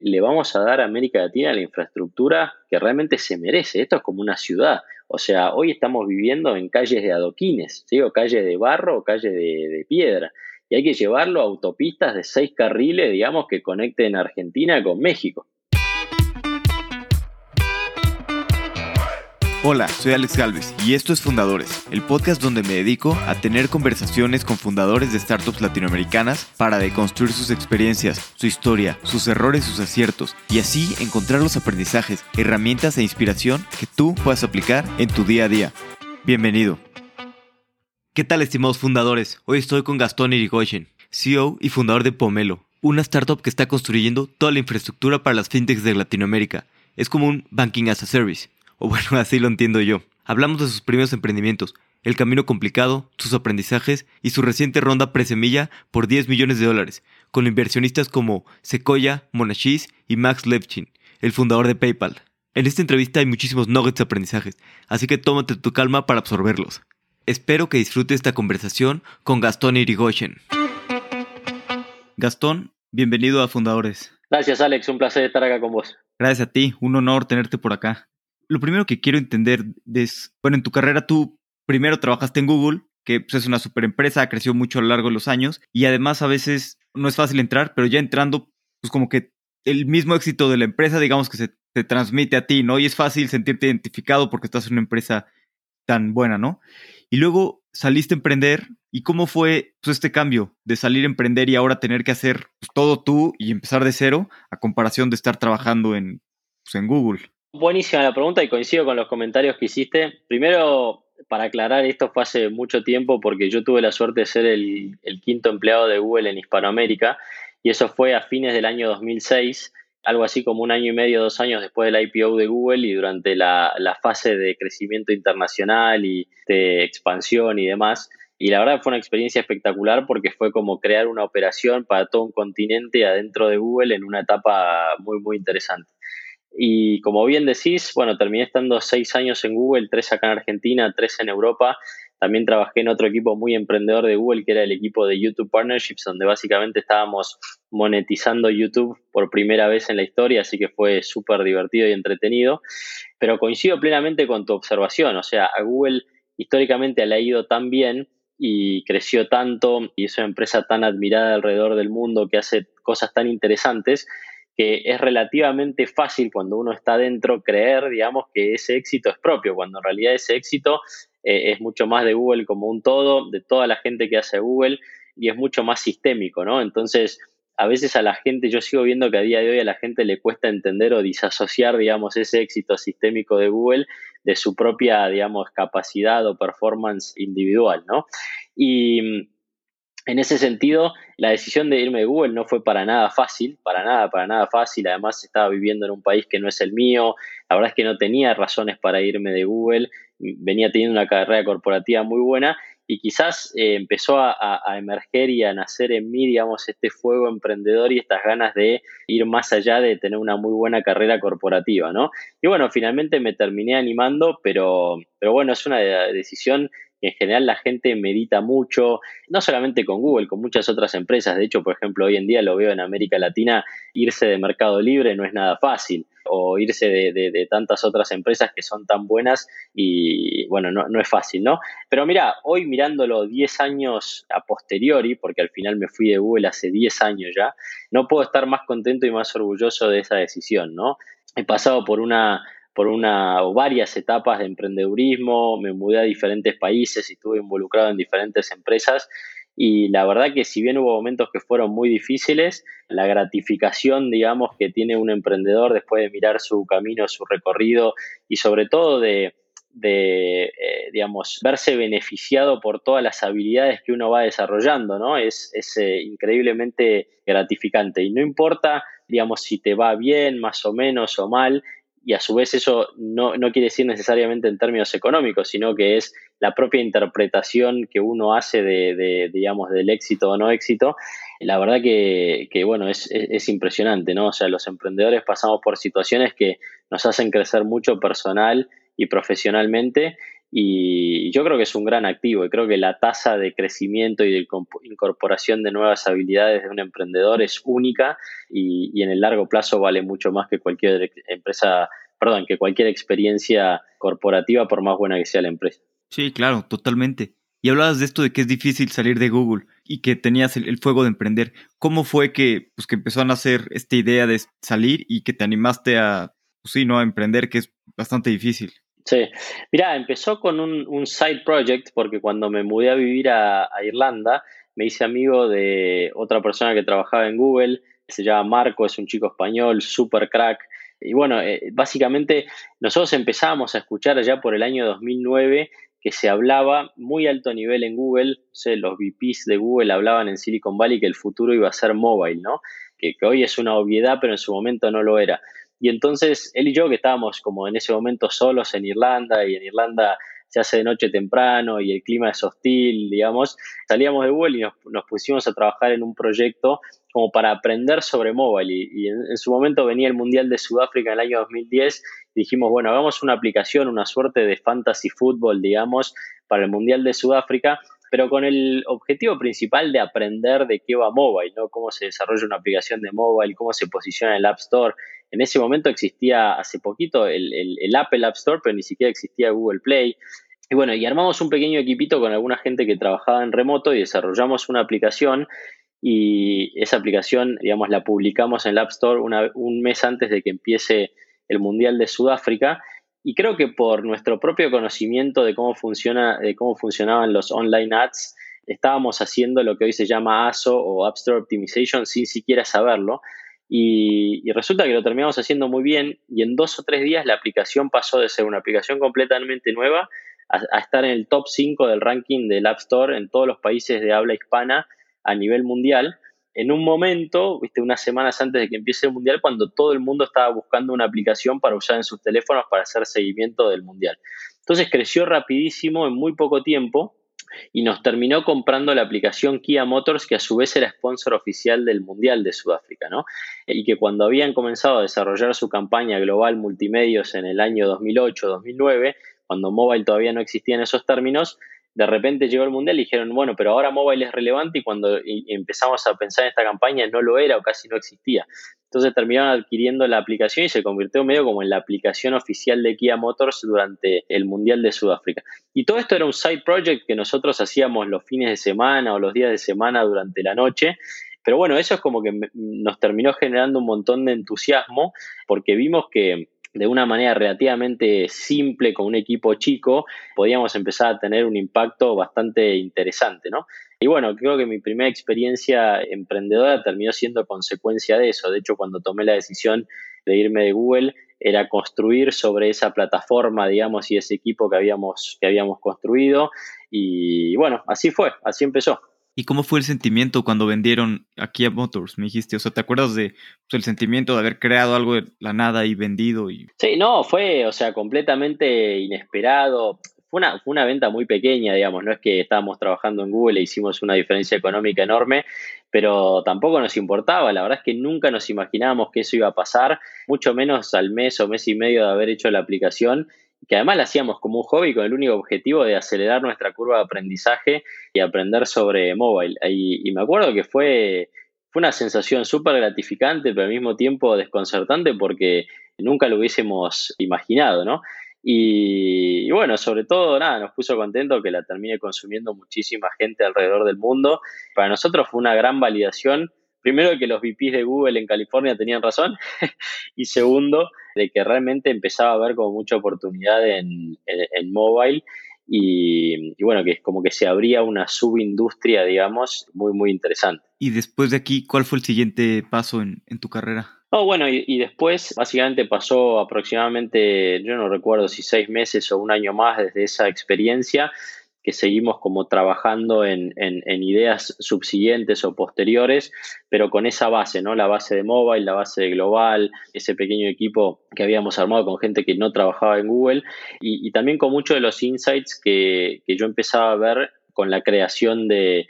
le vamos a dar a América Latina la infraestructura que realmente se merece. Esto es como una ciudad. O sea, hoy estamos viviendo en calles de adoquines, o calles de barro o calles de, de piedra. Y hay que llevarlo a autopistas de seis carriles, digamos, que conecten Argentina con México. Hola, soy Alex Galvez y esto es Fundadores, el podcast donde me dedico a tener conversaciones con fundadores de startups latinoamericanas para deconstruir sus experiencias, su historia, sus errores, sus aciertos y así encontrar los aprendizajes, herramientas e inspiración que tú puedas aplicar en tu día a día. Bienvenido. ¿Qué tal estimados fundadores? Hoy estoy con Gastón Irigoyen, CEO y fundador de Pomelo, una startup que está construyendo toda la infraestructura para las fintechs de Latinoamérica. Es como un banking as a service o bueno, así lo entiendo yo. Hablamos de sus primeros emprendimientos, el camino complicado, sus aprendizajes y su reciente ronda presemilla por 10 millones de dólares, con inversionistas como Sequoia, Monashis y Max Levchin, el fundador de PayPal. En esta entrevista hay muchísimos nuggets de aprendizajes, así que tómate tu calma para absorberlos. Espero que disfrutes esta conversación con Gastón Irigoyen. Gastón, bienvenido a Fundadores. Gracias Alex, un placer estar acá con vos. Gracias a ti, un honor tenerte por acá lo primero que quiero entender es, bueno, en tu carrera tú primero trabajaste en Google, que pues, es una super empresa, creció mucho a lo largo de los años y además a veces no es fácil entrar, pero ya entrando, pues como que el mismo éxito de la empresa, digamos que se te transmite a ti, ¿no? Y es fácil sentirte identificado porque estás en una empresa tan buena, ¿no? Y luego saliste a emprender y cómo fue pues, este cambio de salir a emprender y ahora tener que hacer pues, todo tú y empezar de cero a comparación de estar trabajando en, pues, en Google. Buenísima la pregunta y coincido con los comentarios que hiciste. Primero, para aclarar, esto fue hace mucho tiempo porque yo tuve la suerte de ser el, quinto empleado de Google en Hispanoamérica y eso fue a fines del año 2006, algo así como un año y medio, dos años después del IPO de Google y durante la, la fase de crecimiento internacional y de expansión y demás. Y la verdad fue una experiencia espectacular porque fue como crear una operación para todo un continente adentro de Google en una etapa muy, muy interesante. Y como bien decís, bueno, terminé estando seis años en Google, tres acá en Argentina, tres en Europa. También trabajé en otro equipo muy emprendedor de Google, que era el equipo de YouTube Partnerships, donde básicamente estábamos monetizando YouTube por primera vez en la historia, así que fue súper divertido y entretenido. Pero coincido plenamente con tu observación, o sea, a Google históricamente le ha ido tan bien y creció tanto y es una empresa tan admirada alrededor del mundo que hace cosas tan interesantes que es relativamente fácil cuando uno está dentro creer, digamos, que ese éxito es propio, cuando en realidad ese éxito eh, es mucho más de Google como un todo, de toda la gente que hace Google y es mucho más sistémico, ¿no? Entonces, a veces a la gente, yo sigo viendo que a día de hoy a la gente le cuesta entender o disasociar, digamos, ese éxito sistémico de Google de su propia, digamos, capacidad o performance individual, ¿no? Y en ese sentido, la decisión de irme de Google no fue para nada fácil, para nada, para nada fácil. Además, estaba viviendo en un país que no es el mío. La verdad es que no tenía razones para irme de Google. Venía teniendo una carrera corporativa muy buena y quizás eh, empezó a, a, emerger y a nacer en mí, digamos, este fuego emprendedor y estas ganas de ir más allá de tener una muy buena carrera corporativa, ¿no? Y bueno, finalmente me terminé animando, pero, pero bueno, es una decisión en general la gente medita mucho, no solamente con Google, con muchas otras empresas. De hecho, por ejemplo, hoy en día lo veo en América Latina, irse de Mercado Libre no es nada fácil, o irse de, tantas otras empresas que son tan buenas y bueno, no, no es fácil, ¿no? Pero mira, hoy mirándolo 10 años a posteriori, porque al final me fui de Google hace 10 años ya, no puedo estar más contento y más orgulloso de esa decisión, ¿no? He pasado por una por una o varias etapas de emprendedurismo, me mudé a diferentes países y estuve involucrado en diferentes empresas y la verdad que si bien hubo momentos que fueron muy difíciles, la gratificación, digamos, que tiene un emprendedor después de mirar su camino, su recorrido y sobre todo de, de eh, digamos, verse beneficiado por todas las habilidades que uno va desarrollando, ¿no? Es, es eh, increíblemente gratificante y no importa, digamos, si te va bien, más o menos o mal, y a su vez eso no, quiere decir necesariamente en términos económicos, sino que es la propia interpretación que uno hace de, digamos, del éxito o no éxito. La verdad que, bueno, es, es, impresionante, ¿no? O sea, los emprendedores pasamos por situaciones que nos hacen crecer mucho personal y profesionalmente y yo creo que es un gran activo y creo que la tasa de crecimiento y de incorporación de nuevas habilidades de un emprendedor es única y, y en el largo plazo vale mucho más que cualquier empresa, perdón, que cualquier experiencia corporativa por más buena que sea la empresa. Sí, claro, totalmente. Y hablabas de esto de que es difícil salir de Google y que tenías el, fuego de emprender. ¿Cómo fue que, pues, que empezó a nacer esta idea de salir y que te animaste a, pues sí, ¿no? a emprender, que es bastante difícil? Sí, mira, empezó con un, side project porque cuando me mudé a vivir a, Irlanda me hice amigo de otra persona que trabajaba en Google, se llama Marco, es un chico español, super crack. Y bueno, eh, básicamente nosotros empezamos a escuchar ya por el año 2009 que se hablaba muy alto nivel en Google, los VPs de Google hablaban en Silicon Valley que el futuro iba a ser mobile, ¿no? Que, que, hoy es una obviedad, pero en su momento no lo era. Y entonces él y yo, que estábamos como en ese momento solos en Irlanda, y en Irlanda se hace de noche temprano y el clima es hostil, digamos, salíamos de Google y nos, pusimos a trabajar en un proyecto como para aprender sobre mobile. Y, en, su momento venía el Mundial de Sudáfrica en el año 2010 dijimos, bueno, hagamos una aplicación, una suerte de fantasy fútbol, digamos, para el Mundial de Sudáfrica, pero con el objetivo principal de aprender de qué va mobile, ¿no? Cómo se desarrolla una aplicación de mobile, cómo se posiciona en el App Store. En ese momento existía hace poquito el, Apple App Store, pero ni siquiera existía Google Play. Y bueno, y armamos un pequeño equipito con alguna gente que trabajaba en remoto y desarrollamos una aplicación y esa aplicación, digamos, la publicamos en el App Store un mes antes de que empiece el Mundial de Sudáfrica. Y creo que por nuestro propio conocimiento de cómo, funciona, de cómo funcionaban los online ads, estábamos haciendo lo que hoy se llama ASO o App Store Optimization sin siquiera saberlo. Y, resulta que lo terminamos haciendo muy bien y en dos o tres días la aplicación pasó de ser una aplicación completamente nueva a, a estar en el top 5 del ranking del App Store en todos los países de habla hispana a nivel mundial en un momento, viste, unas semanas antes de que empiece el mundial, cuando todo el mundo estaba buscando una aplicación para usar en sus teléfonos para hacer seguimiento del mundial. Entonces creció rapidísimo en muy poco tiempo y nos terminó comprando la aplicación Kia Motors, que a su vez era sponsor oficial del Mundial de Sudáfrica, ¿no? Y que cuando habían comenzado a desarrollar su campaña global multimedios en el año 2008-2009, cuando mobile todavía no existía en esos términos, de repente llegó el Mundial y dijeron, bueno, pero ahora mobile es relevante y cuando empezamos a pensar en esta campaña no lo era o casi no existía. Entonces terminaron adquiriendo la aplicación y se convirtió medio como en la aplicación oficial de Kia Motors durante el Mundial de Sudáfrica. Y todo esto era un side project que nosotros hacíamos los fines de semana o los días de semana durante la noche. Pero bueno, eso es como que nos terminó generando un montón de entusiasmo porque vimos que de una manera relativamente simple con un equipo chico, podíamos empezar a tener un impacto bastante interesante, ¿no? Y bueno, creo que mi primera experiencia emprendedora terminó siendo consecuencia de eso. De hecho, cuando tomé la decisión de irme de Google, era construir sobre esa plataforma, digamos, y ese equipo que habíamos, que habíamos construido. Y bueno, así fue, así empezó. ¿Y cómo fue el sentimiento cuando vendieron aquí a Motors? Me dijiste, o sea, ¿te acuerdas de pues, el sentimiento de haber creado algo de la nada y vendido? Y... Sí, no, fue, o sea, completamente inesperado. Fue una, fue una venta muy pequeña, digamos, no es que estábamos trabajando en Google e hicimos una diferencia económica enorme, pero tampoco nos importaba. La verdad es que nunca nos imaginábamos que eso iba a pasar, mucho menos al mes o mes y medio de haber hecho la aplicación que además la hacíamos como un hobby con el único objetivo de acelerar nuestra curva de aprendizaje y aprender sobre mobile. Y, me acuerdo que fue, fue una sensación súper gratificante, pero al mismo tiempo desconcertante porque nunca lo hubiésemos imaginado, ¿no? Y, bueno, sobre todo, nada, nos puso contento que la termine consumiendo muchísima gente alrededor del mundo. Para nosotros fue una gran validación primero que los VPs de Google en California tenían razón y segundo de que realmente empezaba a haber como mucha oportunidad en, en, mobile y, bueno, que es como que se abría una subindustria, digamos, muy, muy interesante. Y después de aquí, ¿cuál fue el siguiente paso en, en tu carrera? Oh, bueno, y, y, después básicamente pasó aproximadamente, yo no recuerdo si seis meses o un año más desde esa experiencia, que seguimos como trabajando en, ideas subsiguientes o posteriores, pero con esa base, ¿no? La base de mobile, la base de global, ese pequeño equipo que habíamos armado con gente que no trabajaba en Google y, también con muchos de los insights que, yo empezaba a ver con la creación de,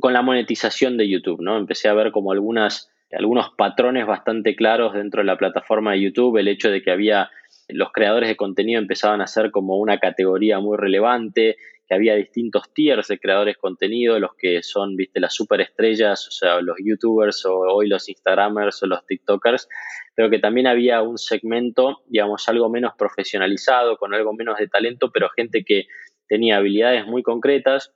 con la monetización de YouTube, ¿no? Empecé a ver como algunas, algunos patrones bastante claros dentro de la plataforma de YouTube, el hecho de que había los creadores de contenido empezaban a ser como una categoría muy relevante, que había distintos tiers de creadores de contenido, los que son, viste, las superestrellas, o sea, los youtubers o hoy los instagramers o los tiktokers, pero que también había un segmento, digamos, algo menos profesionalizado, con algo menos de talento, pero gente que tenía habilidades muy concretas,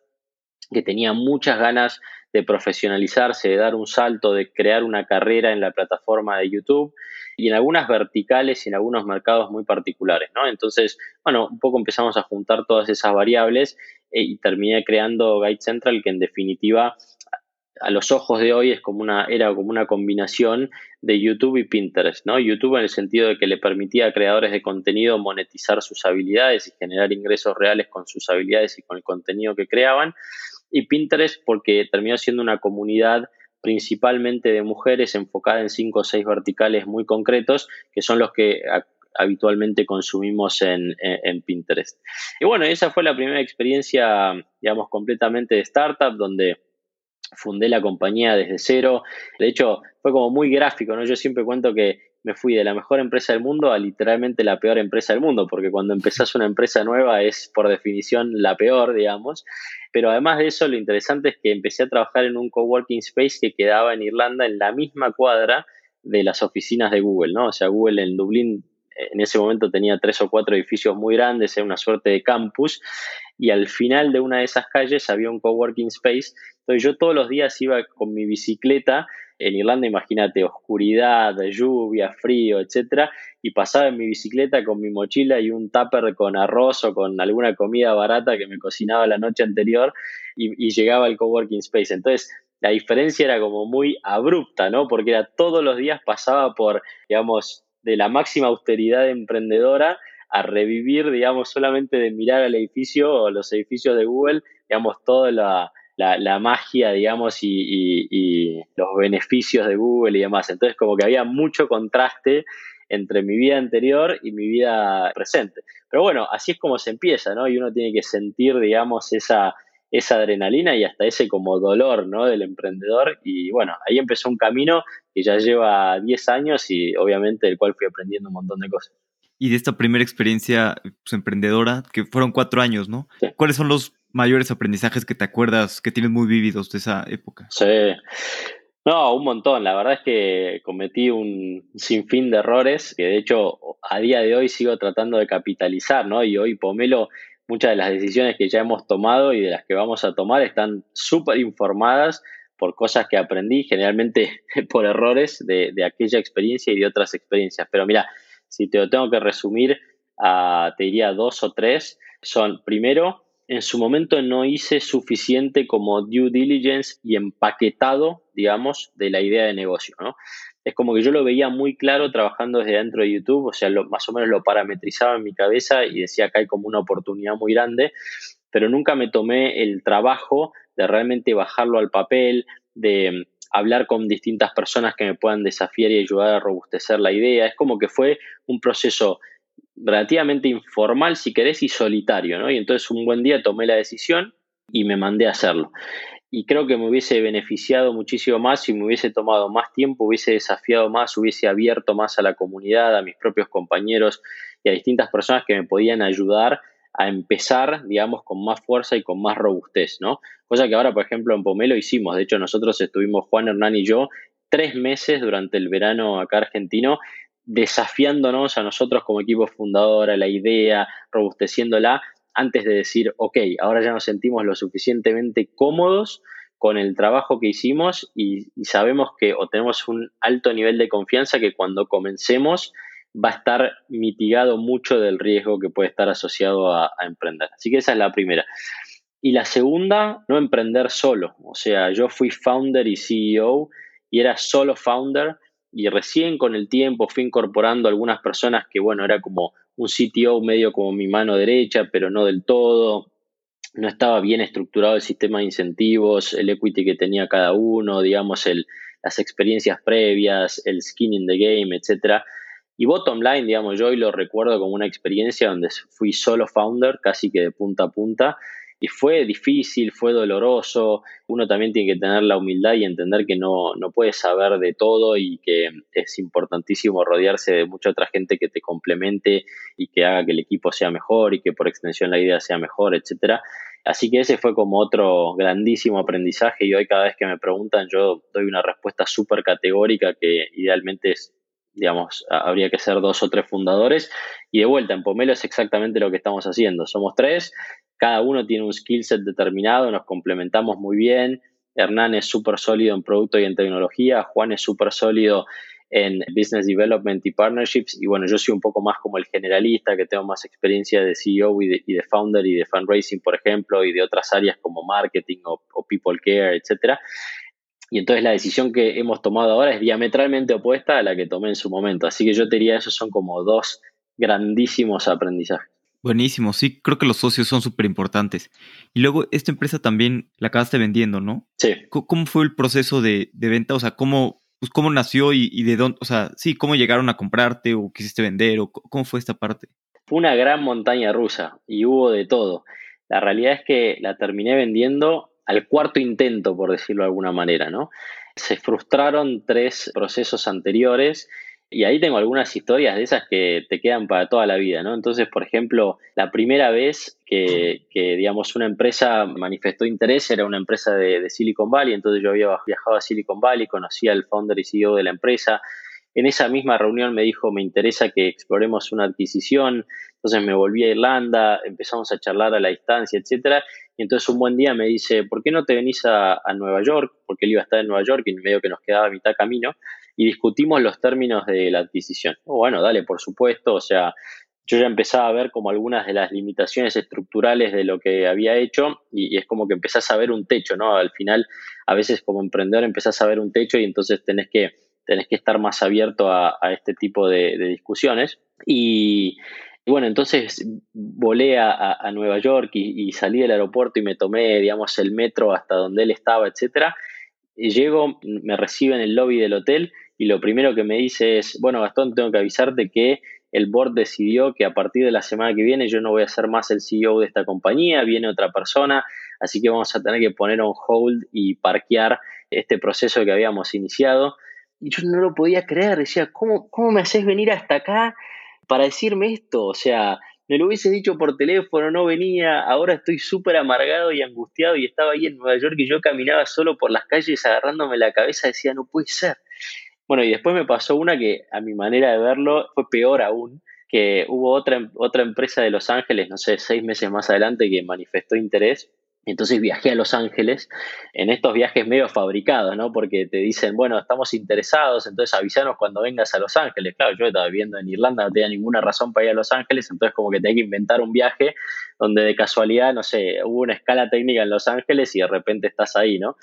que tenía muchas ganas de profesionalizarse, de dar un salto, de crear una carrera en la plataforma de YouTube y en algunas verticales y en algunos mercados muy particulares, ¿no? Entonces, bueno, un poco empezamos a juntar todas esas variables eh, y terminé creando Guide Central, que en definitiva a los ojos de hoy es como una, era como una combinación de YouTube y Pinterest, ¿no? YouTube en el sentido de que le permitía a creadores de contenido monetizar sus habilidades y generar ingresos reales con sus habilidades y con el contenido que creaban. Y Pinterest porque terminó siendo una comunidad principalmente de mujeres enfocada en cinco o seis verticales muy concretos, que son los que habitualmente consumimos en, Pinterest. Y bueno, esa fue la primera experiencia, digamos, completamente de startup, donde fundé la compañía desde cero. De hecho, fue como muy gráfico, ¿no? Yo siempre cuento que me fui de la mejor empresa del mundo a literalmente la peor empresa del mundo, porque cuando empezás una empresa nueva es por definición la peor, digamos. Pero además de eso, lo interesante es que empecé a trabajar en un coworking space que quedaba en Irlanda en la misma cuadra de las oficinas de Google, ¿no? O sea, Google en Dublín en ese momento tenía tres o cuatro edificios muy grandes, era una suerte de campus, y al final de una de esas calles había un coworking space. Entonces yo todos los días iba con mi bicicleta en Irlanda, imagínate, oscuridad, lluvia, frío, etcétera, y pasaba en mi bicicleta con mi mochila y un tupper con arroz o con alguna comida barata que me cocinaba la noche anterior y, llegaba al coworking space. Entonces, la diferencia era como muy abrupta, ¿no? Porque era todos los días pasaba por, digamos, de la máxima austeridad emprendedora a revivir, digamos, solamente de mirar al edificio o los edificios de Google, digamos, toda la, la, magia, digamos, y, los beneficios de Google y demás. Entonces, como que había mucho contraste entre mi vida anterior y mi vida presente. Pero bueno, así es como se empieza, ¿no? Y uno tiene que sentir, digamos, esa, esa adrenalina y hasta ese como dolor, ¿no? Del emprendedor. Y bueno, ahí empezó un camino que ya lleva 10 años y obviamente del cual fui aprendiendo un montón de cosas. Y de esta primera experiencia pues, emprendedora, que fueron cuatro años, ¿no? ¿Cuáles son los mayores aprendizajes que te acuerdas, que tienes muy vívidos de esa época? Sí. No, un montón. La verdad es que cometí un sinfín de errores que de hecho a día de hoy sigo tratando de capitalizar, ¿no? Y hoy Pomelo, muchas de las decisiones que ya hemos tomado y de las que vamos a tomar están súper informadas por cosas que aprendí, generalmente por errores de, aquella experiencia y de otras experiencias. Pero mira, si te lo tengo que resumir, a, te diría dos o tres, son primero, en su momento no hice suficiente como due diligence y empaquetado, digamos, de la idea de negocio, ¿no? Es como que yo lo veía muy claro trabajando desde dentro de YouTube, o sea, más o menos lo parametrizaba en mi cabeza y decía que hay como una oportunidad muy grande, pero nunca me tomé el trabajo de realmente bajarlo al papel, de hablar con distintas personas que me puedan desafiar y ayudar a robustecer la idea. Es como que fue un proceso relativamente informal, si querés, y solitario, ¿no? Y entonces un buen día tomé la decisión y me mandé a hacerlo. Y creo que me hubiese beneficiado muchísimo más si me hubiese tomado más tiempo, hubiese desafiado más, hubiese abierto más a la comunidad, a mis propios compañeros y a distintas personas que me podían ayudar a empezar, digamos, con más fuerza y con más robustez, ¿no? Cosa que ahora, por ejemplo, en Pomelo hicimos. De hecho, nosotros estuvimos, Juan Hernán y yo, tres meses durante el verano acá argentino desafiándonos a nosotros como equipo fundador, a la idea, robusteciéndola, antes de decir, ok, ahora ya nos sentimos lo suficientemente cómodos con el trabajo que hicimos y, sabemos que o tenemos un alto nivel de confianza que cuando comencemos va a estar mitigado mucho del riesgo que puede estar asociado a, a emprender. Así que esa es la primera. Y la segunda, no emprender solo. O sea, yo fui founder y CEO y era solo founder y recién con el tiempo fui incorporando algunas personas que, bueno, era como un CTO medio como mi mano derecha, pero no del todo. No estaba bien estructurado el sistema de incentivos, el equity que tenía cada uno, digamos, el, las experiencias previas, el skin in the game, etc. Y bottom line, digamos, yo hoy lo recuerdo como una experiencia donde fui solo founder, casi que de punta a punta, y fue difícil, fue doloroso. Uno también tiene que tener la humildad y entender que no, no puede saber de todo y que es importantísimo rodearse de mucha otra gente que te complemente y que haga que el equipo sea mejor y que por extensión la idea sea mejor, etcétera. Así que ese fue como otro grandísimo aprendizaje y hoy cada vez que me preguntan yo doy una respuesta súper categórica que idealmente es, digamos, habría que ser dos o tres fundadores y de vuelta en Pomelo es exactamente lo que estamos haciendo. Somos tres, cada uno tiene un skill set determinado, nos complementamos muy bien. Hernán es súper sólido en producto y en tecnología, Juan es súper sólido en business development y partnerships. Y bueno, yo soy un poco más como el generalista, que tengo más experiencia de CEO y de, founder y de fundraising, por ejemplo, y de otras áreas como marketing o, people care, etcétera. Y entonces la decisión que hemos tomado ahora es diametralmente opuesta a la que tomé en su momento. Así que yo te diría, esos son como dos grandísimos aprendizajes. Buenísimo, sí, creo que los socios son súper importantes. Y luego, esta empresa también la acabaste vendiendo, ¿no? Sí. ¿Cómo fue el proceso de, venta? O sea, ¿cómo, pues, cómo nació y, de dónde, o sea, sí, cómo llegaron a comprarte o quisiste vender o cómo fue esta parte? Fue una gran montaña rusa y hubo de todo. La realidad es que la terminé vendiendo al cuarto intento, por decirlo de alguna manera, ¿no? Se frustraron tres procesos anteriores y ahí tengo algunas historias de esas que te quedan para toda la vida, ¿no? Entonces, por ejemplo, la primera vez que, digamos, una empresa manifestó interés era una empresa de, Silicon Valley, entonces yo había viajado a Silicon Valley, conocía al founder y CEO de la empresa. En esa misma reunión me dijo, me interesa que exploremos una adquisición, entonces me volví a Irlanda, empezamos a charlar a la distancia, etcétera, y entonces un buen día me dice, ¿por qué no te venís a, a Nueva York? Porque él iba a estar en Nueva York y medio que nos quedaba a mitad camino y discutimos los términos de la adquisición. Oh, bueno, dale, por supuesto, o sea, yo ya empezaba a ver como algunas de las limitaciones estructurales de lo que había hecho y, es como que empezás a ver un techo, ¿no? Al final, a veces como emprendedor empezás a ver un techo y entonces tenés que, tenés que estar más abierto a, este tipo de, discusiones. Y, bueno, entonces volé a, Nueva York y, y, salí del aeropuerto y me tomé, digamos, el metro hasta donde él estaba, etcétera. Llego, me recibe en el lobby del hotel y lo primero que me dice es, bueno, Gastón, tengo que avisarte que el board decidió que a partir de la semana que viene yo no voy a ser más el CEO de esta compañía, viene otra persona, así que vamos a tener que poner on hold y parquear este proceso que habíamos iniciado. Y yo no lo podía creer, decía, ¿cómo, cómo me haces venir hasta acá para decirme esto? O sea, me lo hubiese dicho por teléfono, no venía, ahora estoy súper amargado y angustiado y estaba ahí en Nueva York y yo caminaba solo por las calles agarrándome la cabeza, decía, no puede ser. Bueno, y después me pasó una que a mi manera de verlo fue peor aún, que hubo otra, otra empresa de Los Ángeles, no sé, seis meses más adelante, que manifestó interés. Entonces viajé a Los Ángeles en estos viajes medio fabricados, ¿no? Porque te dicen, bueno, estamos interesados, entonces avisanos cuando vengas a Los Ángeles. Claro, yo estaba viviendo en Irlanda, no tenía ninguna razón para ir a Los Ángeles, entonces como que tenía que inventar un viaje donde de casualidad, no sé, hubo una escala técnica en Los Ángeles y de repente estás ahí, ¿no?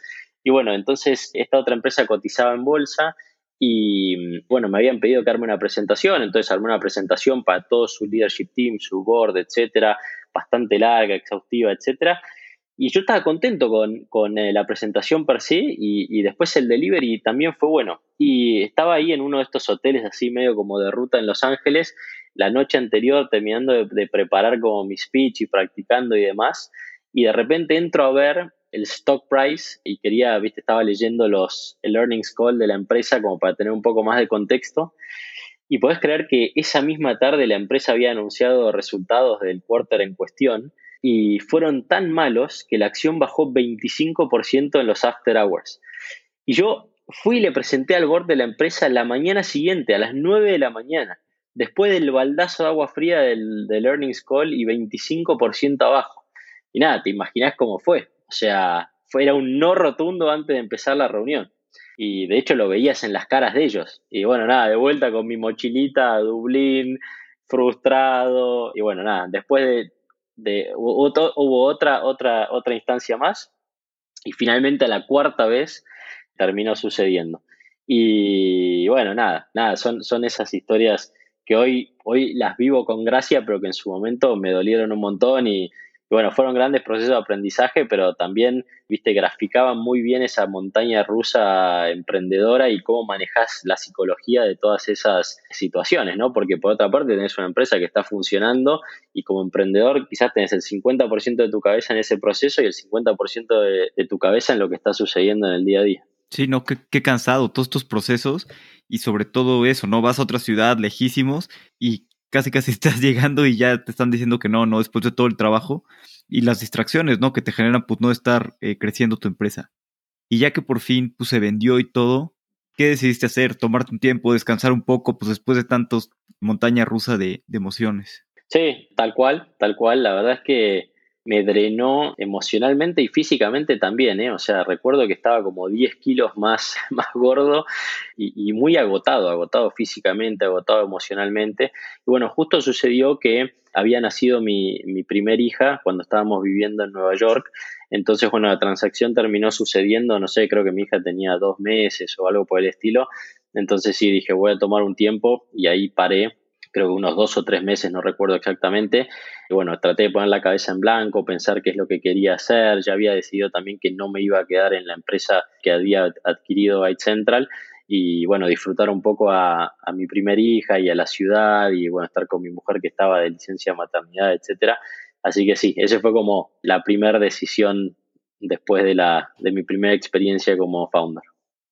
Y bueno, entonces esta otra empresa cotizaba en bolsa y bueno, me habían pedido que arme una presentación, entonces armé una presentación para todo su leadership team, su board, etcétera, bastante larga, exhaustiva, etcétera. Y yo estaba contento con, eh, la presentación per se y, después el delivery también fue bueno. Y estaba ahí en uno de estos hoteles así medio como de ruta en Los Ángeles, la noche anterior terminando de, de preparar como mi speech y practicando y demás. Y de repente entro a ver el stock price y quería, viste, estaba leyendo los, el earnings call de la empresa como para tener un poco más de contexto. Y podés creer que esa misma tarde la empresa había anunciado resultados del quarter en cuestión y fueron tan malos que la acción bajó 25% en los after hours. Y yo fui y le presenté al board de la empresa la mañana siguiente, a las 9 de la mañana, después del baldazo de agua fría del, del earnings call y 25% abajo. Y nada, te imaginás cómo fue. O sea, fue, era un no rotundo antes de empezar la reunión. Y de hecho lo veías en las caras de ellos. Y bueno, nada, de vuelta con mi mochilita a Dublín, frustrado. Y bueno, nada, después de, de hubo, otra, otra, otra instancia más. Y finalmente a la cuarta vez terminó sucediendo. Y bueno, nada, nada, son, son esas historias que hoy, hoy las vivo con gracia, pero que en su momento me dolieron un montón y, bueno, fueron grandes procesos de aprendizaje, pero también, viste, graficaban muy bien esa montaña rusa emprendedora y cómo manejas la psicología de todas esas situaciones, ¿no? Porque por otra parte tenés una empresa que está funcionando y como emprendedor quizás tenés el 50% de tu cabeza en ese proceso y el 50% de, de tu cabeza en lo que está sucediendo en el día a día. Sí, no, qué, qué, cansado todos estos procesos y sobre todo eso, ¿no? Vas a otra ciudad lejísimos y casi casi estás llegando y ya te están diciendo que no, no, después de todo el trabajo y las distracciones, ¿no? Que te generan pues no estar eh, creciendo tu empresa. Y ya que por fin pues se vendió y todo, ¿qué decidiste hacer? Tomarte un tiempo, descansar un poco, pues después de tantos montaña rusa de, de emociones. Sí, tal cual, tal cual. La verdad es que me drenó emocionalmente y físicamente también, ¿eh? O sea, recuerdo que estaba como 10 kilos más, más gordo y, muy agotado, agotado físicamente, agotado emocionalmente. Y bueno, justo sucedió que había nacido mi, mi primer hija cuando estábamos viviendo en Nueva York. Entonces, bueno, la transacción terminó sucediendo, no sé, creo que mi hija tenía dos meses o algo por el estilo. Entonces sí, dije, voy a tomar un tiempo y ahí paré creo que unos dos o tres meses, no recuerdo exactamente. Y bueno, traté de poner la cabeza en blanco, pensar qué es lo que quería hacer. Ya había decidido también que no me iba a quedar en la empresa que había adquirido Byte Central y bueno, disfrutar un poco a, mi primer hija y a la ciudad y bueno, estar con mi mujer que estaba de licencia de maternidad, etcétera. Así que sí, esa fue como la primera decisión después de, la, de mi primera experiencia como founder.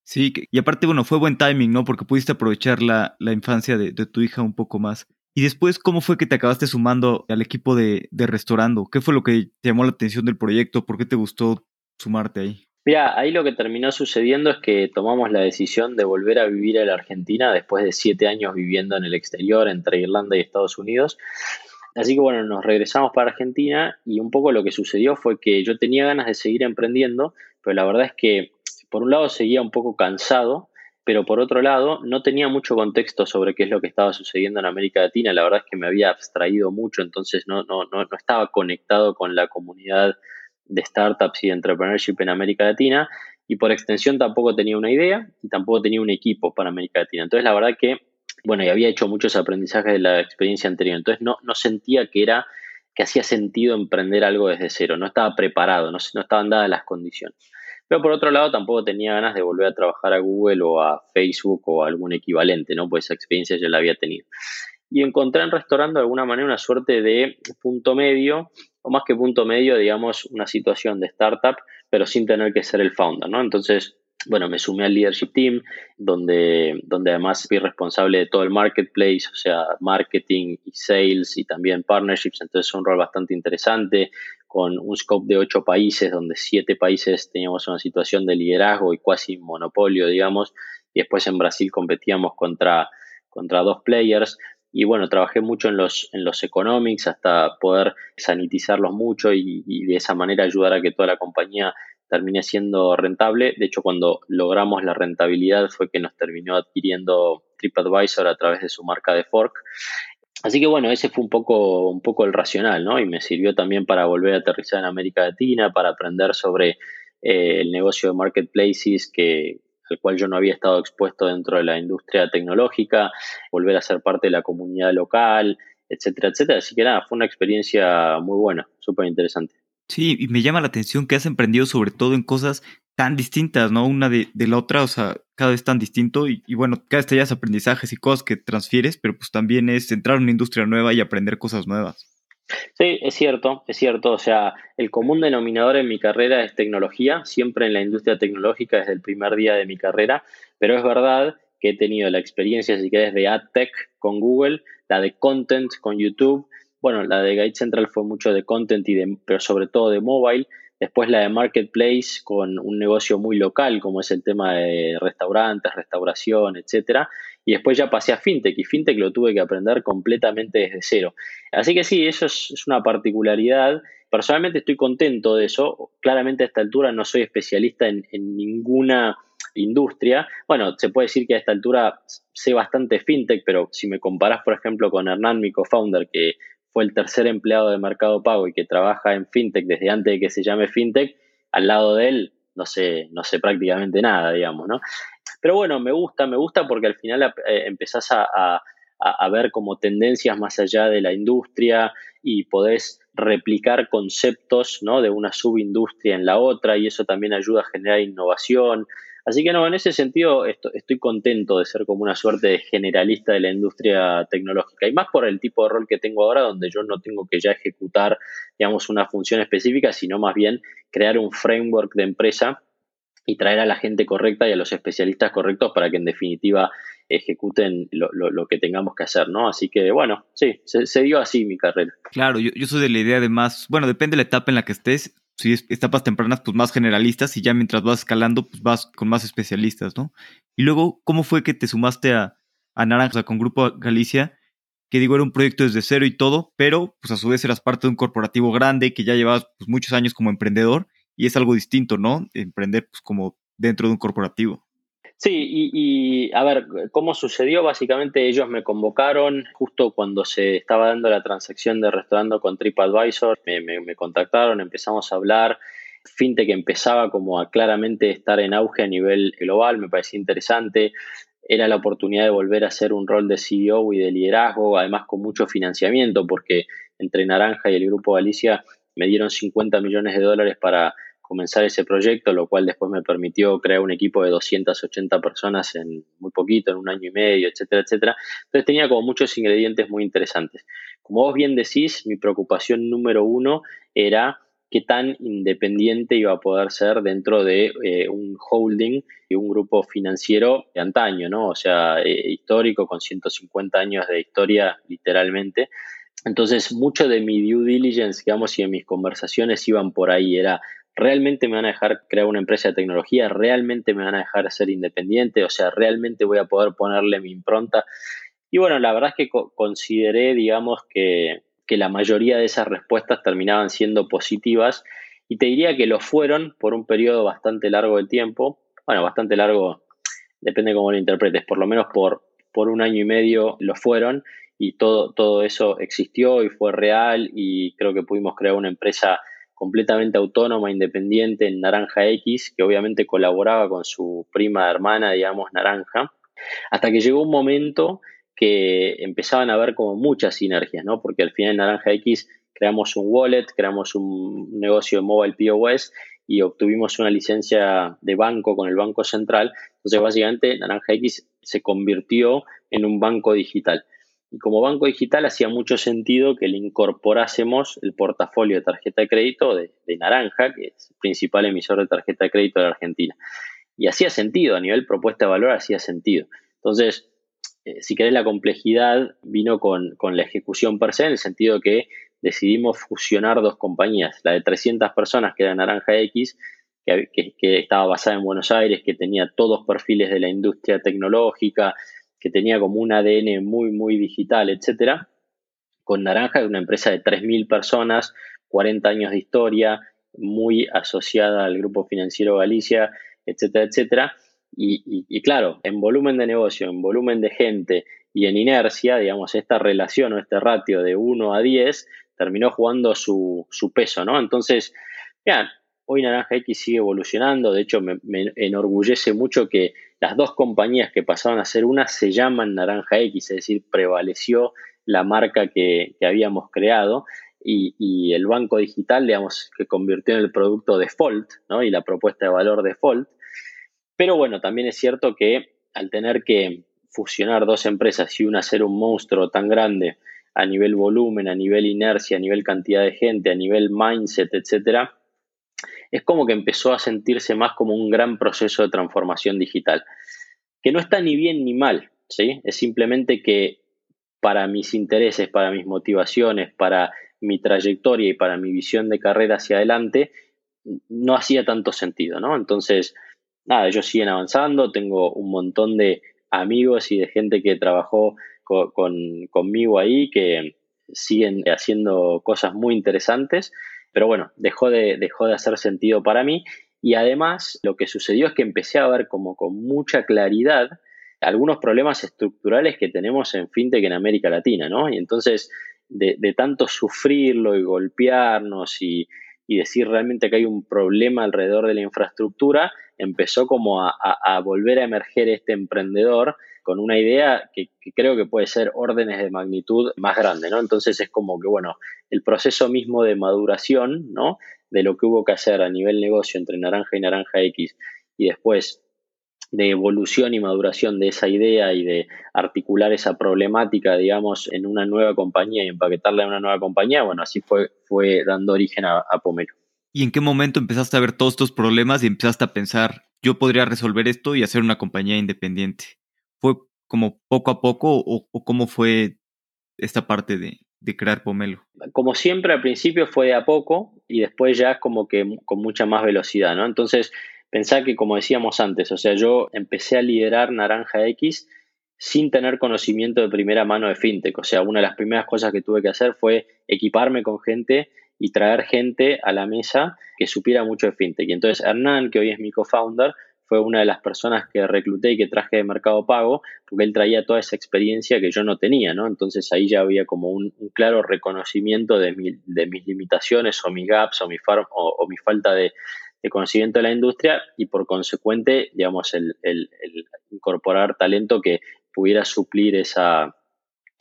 Sí, y aparte, bueno, fue buen timing, ¿no? Porque pudiste aprovechar la, la infancia de, de, tu hija un poco más. Y después, ¿cómo fue que te acabaste sumando al equipo de, de Restaurando? ¿Qué fue lo que te llamó la atención del proyecto? ¿Por qué te gustó sumarte ahí? Mira, ahí lo que terminó sucediendo es que tomamos la decisión de volver a vivir en la Argentina después de siete años viviendo en el exterior, entre Irlanda y Estados Unidos. Así que bueno, nos regresamos para Argentina y un poco lo que sucedió fue que yo tenía ganas de seguir emprendiendo, pero la verdad es que por un lado seguía un poco cansado, pero por otro lado no tenía mucho contexto sobre qué es lo que estaba sucediendo en América Latina. La verdad es que me había abstraído mucho, entonces no, no, no, no estaba conectado con la comunidad de startups y de entrepreneurship en América Latina y por extensión tampoco tenía una idea y tampoco tenía un equipo para América Latina. Entonces la verdad que, bueno, y había hecho muchos aprendizajes de la experiencia anterior, entonces no, no sentía que era que hacía sentido emprender algo desde cero, no estaba preparado, no, no estaban dadas las condiciones. Pero por otro lado, tampoco tenía ganas de volver a trabajar a Google o a Facebook o algún equivalente, ¿no? Pues esa experiencia ya la había tenido. Y encontré en restaurante de alguna manera una suerte de punto medio, o más que punto medio, digamos, una situación de startup, pero sin tener que ser el founder, ¿no? Entonces, bueno, me sumé al leadership team, donde, donde además fui responsable de todo el marketplace, o sea, marketing y sales y también partnerships, entonces es un rol bastante interesante con un scope de ocho países, donde siete países teníamos una situación de liderazgo y casi monopolio, digamos, y después en Brasil competíamos contra, contra dos players. Y bueno, trabajé mucho en los, en los economics hasta poder sanitizarlos mucho y, y de esa manera ayudar a que toda la compañía termine siendo rentable. De hecho, cuando logramos la rentabilidad fue que nos terminó adquiriendo TripAdvisor a través de su marca de Fork. Así que bueno, ese fue un poco, un poco el racional, ¿no? Y me sirvió también para volver a aterrizar en América Latina, para aprender sobre eh, el negocio de marketplaces que, al cual yo no había estado expuesto dentro de la industria tecnológica, volver a ser parte de la comunidad local, etcétera, etcétera. Así que nada, fue una experiencia muy buena, súper interesante. Sí, y me llama la atención que has emprendido sobre todo en cosas tan distintas, ¿no? Una de, de la otra, o sea, cada vez tan distinto y, bueno, cada vez te aprendizajes y cosas que transfieres, pero pues también es entrar en una industria nueva y aprender cosas nuevas. Sí, es cierto, es cierto. O sea, el común denominador en mi carrera es tecnología, siempre en la industria tecnológica desde el primer día de mi carrera, pero es verdad que he tenido la experiencia, si querés, de AdTech con Google, la de Content con YouTube, bueno, la de Guide Central fue mucho de content y de, pero sobre todo de mobile, Después la de Marketplace con un negocio muy local, como es el tema de restaurantes, restauración, etcétera. Y después ya pasé a FinTech y FinTech lo tuve que aprender completamente desde cero. Así que sí, eso es, una particularidad. Personalmente estoy contento de eso. Claramente a esta altura no soy especialista en, en ninguna industria. Bueno, se puede decir que a esta altura sé bastante fintech, pero si me comparas, por ejemplo, con Hernán, mi co-founder, que el tercer empleado de Mercado Pago y que trabaja en FinTech desde antes de que se llame FinTech, al lado de él no sé, no sé prácticamente nada, digamos, ¿no? Pero bueno, me gusta, me gusta porque al final eh, empezás a, a, a, ver como tendencias más allá de la industria y podés replicar conceptos ¿no? de una subindustria en la otra y eso también ayuda a generar innovación. Así que no, en ese sentido estoy contento de ser como una suerte de generalista de la industria tecnológica y más por el tipo de rol que tengo ahora donde yo no tengo que ya ejecutar, digamos, una función específica, sino más bien crear un framework de empresa y traer a la gente correcta y a los especialistas correctos para que en definitiva ejecuten lo, que tengamos que hacer, ¿no? Así que bueno, sí, se, dio así mi carrera. Claro, yo, soy de la idea de más, bueno, depende de la etapa en la que estés, si es etapas tempranas, pues más generalistas y ya mientras vas escalando, pues vas con más especialistas, ¿no? Y luego, ¿cómo fue que te sumaste a, a Naranja, con Grupo Galicia? Que digo, era un proyecto desde cero y todo, pero pues a su vez eras parte de un corporativo grande que ya llevabas pues, muchos años como emprendedor y es algo distinto, ¿no? Emprender pues como dentro de un corporativo. Sí, y, a ver, ¿cómo sucedió? Básicamente ellos me convocaron justo cuando se estaba dando la transacción de restaurando con TripAdvisor, me, me, contactaron, empezamos a hablar, FinTech empezaba como a claramente estar en auge a nivel global, me parecía interesante, era la oportunidad de volver a hacer un rol de CEO y de liderazgo, además con mucho financiamiento, porque entre Naranja y el Grupo Galicia me dieron 50 millones de dólares para comenzar ese proyecto, lo cual después me permitió crear un equipo de 280 personas en muy poquito, en un año y medio, etcétera, etcétera. Entonces tenía como muchos ingredientes muy interesantes. Como vos bien decís, mi preocupación número uno era qué tan independiente iba a poder ser dentro de eh, un holding y un grupo financiero de antaño, ¿no? O sea, eh, histórico, con 150 años de historia, literalmente. Entonces, mucho de mi due diligence, digamos, y de mis conversaciones iban por ahí. Era, ¿realmente me van a dejar crear una empresa de tecnología? ¿Realmente me van a dejar ser independiente? O sea, ¿realmente voy a poder ponerle mi impronta? Y bueno, la verdad es que consideré, digamos, que, que la mayoría de esas respuestas terminaban siendo positivas y te diría que lo fueron por un periodo bastante largo de tiempo. Bueno, bastante largo, depende cómo lo interpretes, por lo menos por, por un año y medio lo fueron y todo, todo eso existió y fue real y creo que pudimos crear una empresa completamente autónoma, independiente en Naranja X, que obviamente colaboraba con su prima hermana, digamos, Naranja, hasta que llegó un momento que empezaban a haber como muchas sinergias, ¿no? Porque al final en Naranja X creamos un wallet, creamos un negocio de mobile POS y obtuvimos una licencia de banco con el Banco Central. Entonces, básicamente, Naranja X se convirtió en un banco digital. Y como banco digital hacía mucho sentido que le incorporásemos el portafolio de tarjeta de crédito de, Naranja, que es el principal emisor de tarjeta de crédito de la Argentina. Y hacía sentido, a nivel propuesta de valor hacía sentido. Entonces, eh, si querés, la complejidad vino con, la ejecución per se, en el sentido que decidimos fusionar dos compañías, la de 300 personas, que era Naranja X, que, que estaba basada en Buenos Aires, que tenía todos perfiles de la industria tecnológica, que tenía como un ADN muy, muy digital, etcétera, con Naranja, una empresa de 3.000 personas, 40 años de historia, muy asociada al Grupo Financiero Galicia, etcétera, etcétera. Y, claro, en volumen de negocio, en volumen de gente y en inercia, digamos, esta relación o este ratio de 1 a 10 terminó jugando su, su peso, ¿no? Entonces, vean, hoy Naranja X sigue evolucionando, de hecho me, enorgullece mucho que las dos compañías que pasaron a ser una se llaman Naranja X, es decir, prevaleció la marca que, habíamos creado y, el banco digital, digamos, que convirtió en el producto default ¿no? y la propuesta de valor default. Pero bueno, también es cierto que al tener que fusionar dos empresas y una ser un monstruo tan grande a nivel volumen, a nivel inercia, a nivel cantidad de gente, a nivel mindset, etcétera, es como que empezó a sentirse más como un gran proceso de transformación digital, que no está ni bien ni mal, ¿sí? Es simplemente que para mis intereses, para mis motivaciones, para mi trayectoria y para mi visión de carrera hacia adelante, no hacía tanto sentido, ¿no? Entonces, nada, ellos siguen avanzando, tengo un montón de amigos y de gente que trabajó conmigo ahí que siguen haciendo cosas muy interesantes pero bueno, dejó de, dejó de hacer sentido para mí y además lo que sucedió es que empecé a ver como con mucha claridad algunos problemas estructurales que tenemos en FinTech en América Latina, ¿no? Y entonces, de, tanto sufrirlo y golpearnos y, decir realmente que hay un problema alrededor de la infraestructura, empezó como a, volver a emerger este emprendedor con una idea que, creo que puede ser órdenes de magnitud más grande, ¿no? Entonces es como que, bueno, el proceso mismo de maduración, ¿no? De lo que hubo que hacer a nivel negocio entre Naranja y Naranja X y después de evolución y maduración de esa idea y de articular esa problemática, digamos, en una nueva compañía y empaquetarla en una nueva compañía, bueno, así fue, fue dando origen a, Pomelo. ¿Y en qué momento empezaste a ver todos estos problemas y empezaste a pensar, yo podría resolver esto y hacer una compañía independiente? ¿Fue como poco a poco o, cómo fue esta parte de, de crear Pomelo? Como siempre, al principio fue de a poco y después ya como que con mucha más velocidad, ¿no? Entonces, Pensá que, como decíamos antes, o sea, yo empecé a liderar Naranja X sin tener conocimiento de primera mano de fintech. O sea, una de las primeras cosas que tuve que hacer fue equiparme con gente y traer gente a la mesa que supiera mucho de fintech. Y entonces Hernán, que hoy es mi co-founder, fue una de las personas que recluté y que traje de Mercado Pago, porque él traía toda esa experiencia que yo no tenía, ¿no? Entonces ahí ya había como un, claro reconocimiento de, mis limitaciones o mis gaps o mi, o mi falta de, de conocimiento de la industria y por consecuente, digamos, el, incorporar talento que pudiera suplir esa,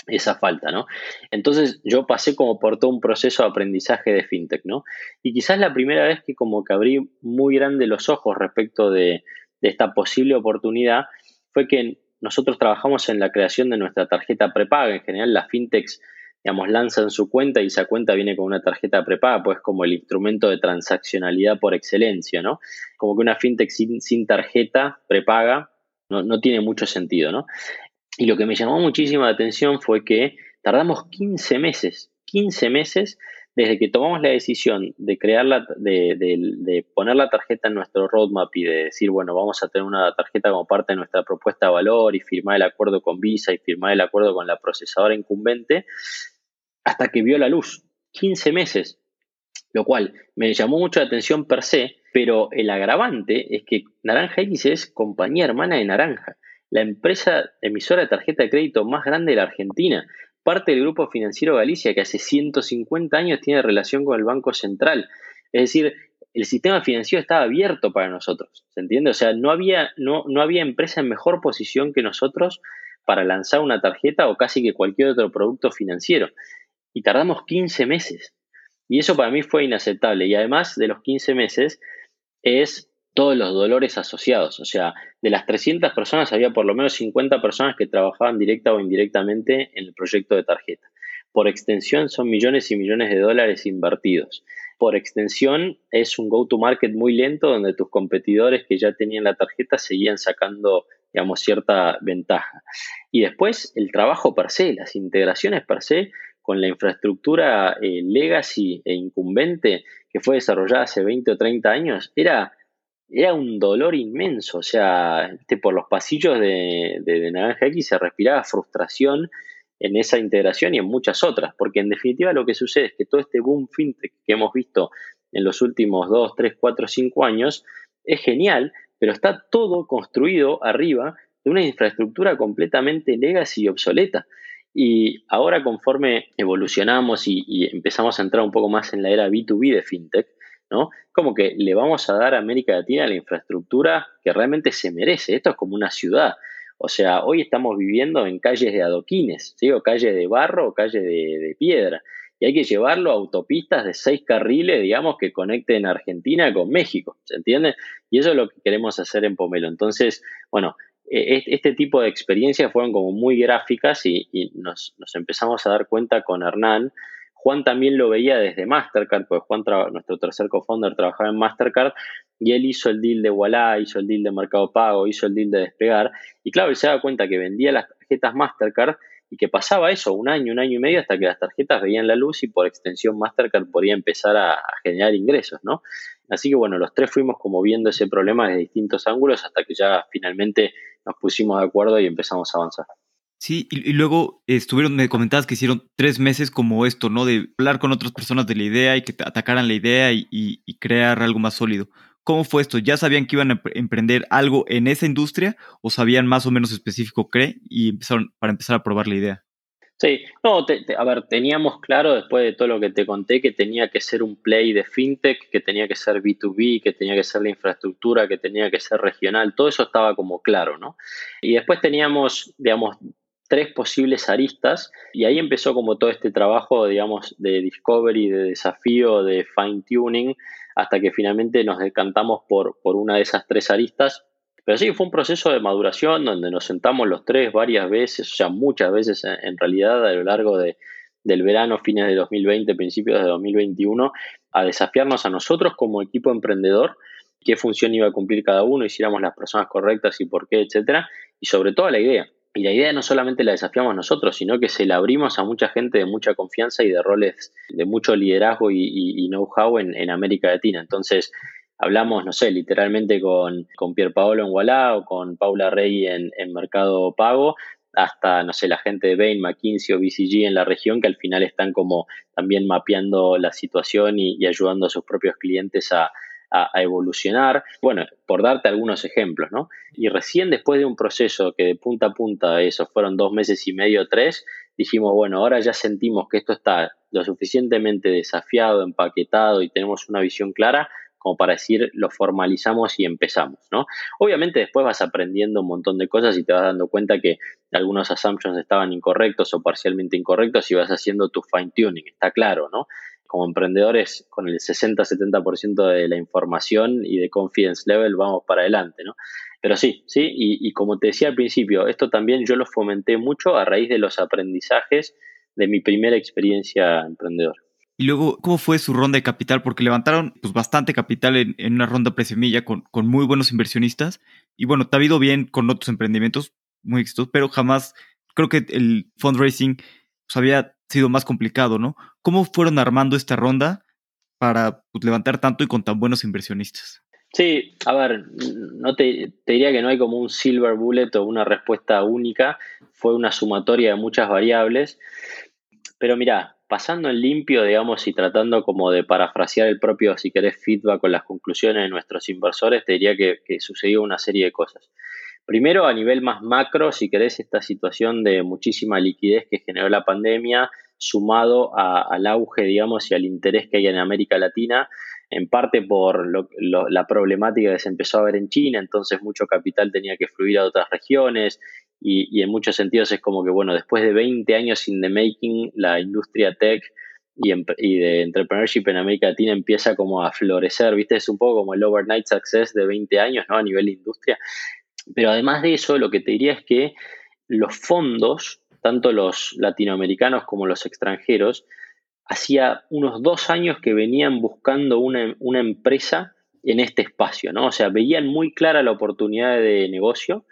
esa falta, ¿no? Entonces yo pasé como por todo un proceso de aprendizaje de fintech, ¿no? Y quizás la primera vez que como que abrí muy grande los ojos respecto de, esta posible oportunidad fue que nosotros trabajamos en la creación de nuestra tarjeta prepaga. En general, las fintechs digamos, lanzan su cuenta y esa cuenta viene con una tarjeta prepaga, pues como el instrumento de transaccionalidad por excelencia, ¿no? Como que una fintech sin, tarjeta prepaga no, no, tiene mucho sentido, ¿no? Y lo que me llamó muchísima la atención fue que tardamos 15 meses, 15 meses desde que tomamos la decisión de crear de, de, poner la tarjeta en nuestro roadmap y de decir, bueno, vamos a tener una tarjeta como parte de nuestra propuesta de valor y firmar el acuerdo con Visa y firmar el acuerdo con la procesadora incumbente, hasta que vio la luz. 15 meses. Lo cual me llamó mucho la atención per se, pero el agravante es que Naranja X es compañía hermana de Naranja, la empresa emisora de tarjeta de crédito más grande de la Argentina, parte del Grupo Financiero Galicia que hace 150 años tiene relación con el Banco Central. Es decir, el sistema financiero estaba abierto para nosotros, ¿se entiende? O sea, no había, no, no había empresa en mejor posición que nosotros para lanzar una tarjeta o casi que cualquier otro producto financiero y tardamos 15 meses. Y eso para mí fue inaceptable. Y además de los 15 meses es todos los dolores asociados. O sea, de las 300 personas había por lo menos 50 personas que trabajaban directa o indirectamente en el proyecto de tarjeta. Por extensión son millones y millones de dólares invertidos. Por extensión es un go-to-market muy lento donde tus competidores que ya tenían la tarjeta seguían sacando, digamos, cierta ventaja. Y después el trabajo per se, las integraciones per se, con la infraestructura eh, legacy e incumbente que fue desarrollada hace 20 o 30 años, era, era un dolor inmenso. O sea, este, por los pasillos de, de, Naranja X se respiraba frustración en esa integración y en muchas otras, porque en definitiva lo que sucede es que todo este boom fintech que hemos visto en los últimos 2, 3, 4, 5 años es genial, pero está todo construido arriba de una infraestructura completamente legacy y obsoleta. Y ahora conforme evolucionamos y, empezamos a entrar un poco más en la era B2B de FinTech, ¿no? Como que le vamos a dar a América Latina la infraestructura que realmente se merece. Esto es como una ciudad. O sea, hoy estamos viviendo en calles de adoquines, ¿sí? o calle de barro o calle de, piedra. Y hay que llevarlo a autopistas de seis carriles, digamos, que conecten Argentina con México, ¿se entiende? Y eso es lo que queremos hacer en Pomelo. Entonces, bueno, e, este tipo de experiencias fueron como muy gráficas y, nos, empezamos a dar cuenta con Hernán. Juan también lo veía desde Mastercard, porque Juan, nuestro tercer co-founder, trabajaba en Mastercard y él hizo el deal de Walla, hizo el deal de Mercado Pago, hizo el deal de Despegar. Y claro, él se daba cuenta que vendía las tarjetas Mastercard y que pasaba eso, un año, un año y medio, hasta que las tarjetas veían la luz y por extensión Mastercard podía empezar a, a generar ingresos, ¿no? Así que bueno, los tres fuimos como viendo ese problema desde distintos ángulos hasta que ya finalmente nos pusimos de acuerdo y empezamos a avanzar. Sí, y, luego estuvieron, me comentabas que hicieron tres meses como esto, ¿no? De hablar con otras personas de la idea y que atacaran la idea y, crear algo más sólido. ¿Cómo fue esto? ¿Ya sabían que iban a emprender algo en esa industria o sabían más o menos específico qué y empezaron para empezar a probar la idea? Sí, no, a ver, teníamos claro después de todo lo que te conté que tenía que ser un play de fintech, que tenía que ser B2B, que tenía que ser la infraestructura, que tenía que ser regional, todo eso estaba como claro, ¿no? Y después teníamos, digamos, tres posibles aristas y ahí empezó como todo este trabajo, digamos, de discovery, de desafío, de fine tuning, hasta que finalmente nos decantamos por, por una de esas tres aristas pero sí, fue un proceso de maduración donde nos sentamos los tres varias veces, o sea, muchas veces en, realidad a lo largo de, del verano, fines de 2020, principios de 2021, a desafiarnos a nosotros como equipo emprendedor, qué función iba a cumplir cada uno, hiciéramos las personas correctas y por qué, etcétera, y sobre todo la idea. Y la idea no solamente la desafiamos nosotros, sino que se la abrimos a mucha gente de mucha confianza y de roles de mucho liderazgo y, know-how en, América Latina. Entonces, hablamos, no sé, literalmente con, con Pierpaolo en Wallah o con Paula Rey en, Mercado Pago, hasta, no sé, la gente de Bain, McKinsey o BCG en la región, que al final están como también mapeando la situación y, ayudando a sus propios clientes a, evolucionar. Bueno, por darte algunos ejemplos, ¿no? Y recién después de un proceso que de punta a punta, eso fueron dos meses y medio, tres, dijimos, bueno, ahora ya sentimos que esto está lo suficientemente desafiado, empaquetado y tenemos una visión clara, como para decir lo formalizamos y empezamos, ¿no? Obviamente después vas aprendiendo un montón de cosas y te vas dando cuenta que algunos assumptions estaban incorrectos o parcialmente incorrectos y vas haciendo tu fine tuning, está claro, ¿no? Como emprendedores con el 60-70% de la información y de confidence level vamos para adelante, ¿no? Pero sí, sí, y, como te decía al principio, esto también yo lo fomenté mucho a raíz de los aprendizajes de mi primera experiencia emprendedora. Y luego, ¿cómo fue su ronda de capital? Porque levantaron pues, bastante capital en, una ronda presemilla con, con muy buenos inversionistas. Y bueno, te ha ido bien con otros emprendimientos muy exitosos, pero jamás creo que el fundraising pues, había sido más complicado, ¿no? ¿Cómo fueron armando esta ronda para pues, levantar tanto y con tan buenos inversionistas? Sí, a ver, no te, diría que no hay como un silver bullet o una respuesta única, fue una sumatoria de muchas variables, pero mira, pasando en limpio, digamos, y tratando como de parafrasear el propio, si querés, feedback con las conclusiones de nuestros inversores, te diría que, sucedió una serie de cosas. Primero, a nivel más macro, si querés, esta situación de muchísima liquidez que generó la pandemia, sumado al auge, digamos, y al interés que hay en América Latina, en parte por la problemática que se empezó a ver en China, entonces mucho capital tenía que fluir a otras regiones y, en muchos sentidos es como que, bueno, después de 20 años in the making, la industria tech y, y, de entrepreneurship en América Latina empieza como a florecer, ¿viste? Es un poco como el overnight success de 20 años, ¿no? A nivel de industria. Pero además de eso, lo que te diría es que los fondos, tanto los latinoamericanos como los extranjeros, hacía unos dos años que venían buscando una, una empresa en este espacio, ¿no? O sea, veían muy clara la oportunidad de negocio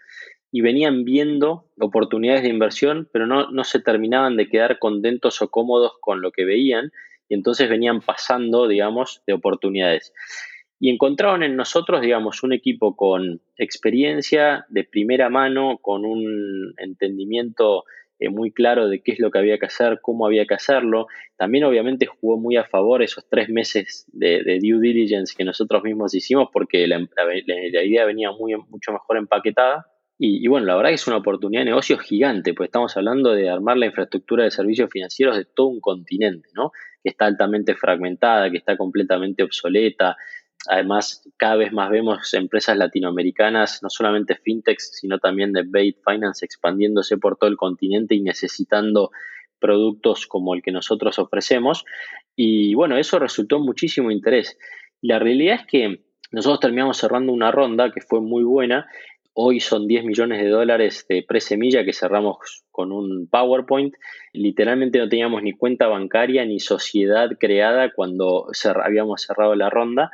y venían viendo oportunidades de inversión, pero no, no se terminaban de quedar contentos o cómodos con lo que veían y entonces venían pasando, digamos, de oportunidades. Y encontraron en nosotros, digamos, un equipo con experiencia de primera mano, con un entendimiento eh, muy claro de qué es lo que había que hacer, cómo había que hacerlo. También obviamente jugó muy a favor esos tres meses de, due diligence que nosotros mismos hicimos porque la, idea venía muy, mucho mejor empaquetada. Y, bueno, la verdad que es una oportunidad de negocio gigante, pues estamos hablando de armar la infraestructura de servicios financieros de todo un continente, ¿no? Que está altamente fragmentada, que está completamente obsoleta. Además, cada vez más vemos empresas latinoamericanas, no solamente fintechs, sino también de Bait Finance expandiéndose por todo el continente y necesitando productos como el que nosotros ofrecemos. Y bueno, eso resultó muchísimo interés. La realidad es que nosotros terminamos cerrando una ronda que fue muy buena Hoy son 10 millones de dólares de presemilla que cerramos con un PowerPoint. Literalmente no teníamos ni cuenta bancaria ni sociedad creada cuando habíamos cerrado la ronda.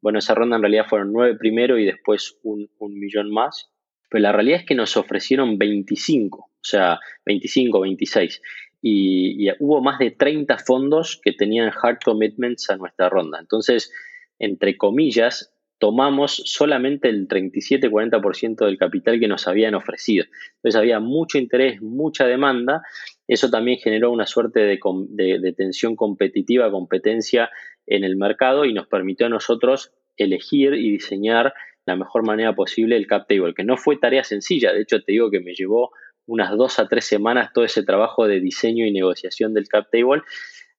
Bueno, esa ronda en realidad fueron 9 primero y después un, millón más. Pero la realidad es que nos ofrecieron 25, o sea, 25, 26. Y, y hubo más de 30 fondos que tenían hard commitments a nuestra ronda. Entonces, entre comillas, tomamos solamente el 37-40% del capital que nos habían ofrecido. Entonces había mucho interés, mucha demanda. Eso también generó una suerte de, tensión competitiva, competencia en el mercado y nos permitió a nosotros elegir y diseñar la mejor manera posible el cap table, que no fue tarea sencilla. De hecho, te digo que me llevó unas dos a tres semanas todo ese trabajo de diseño y negociación del cap table,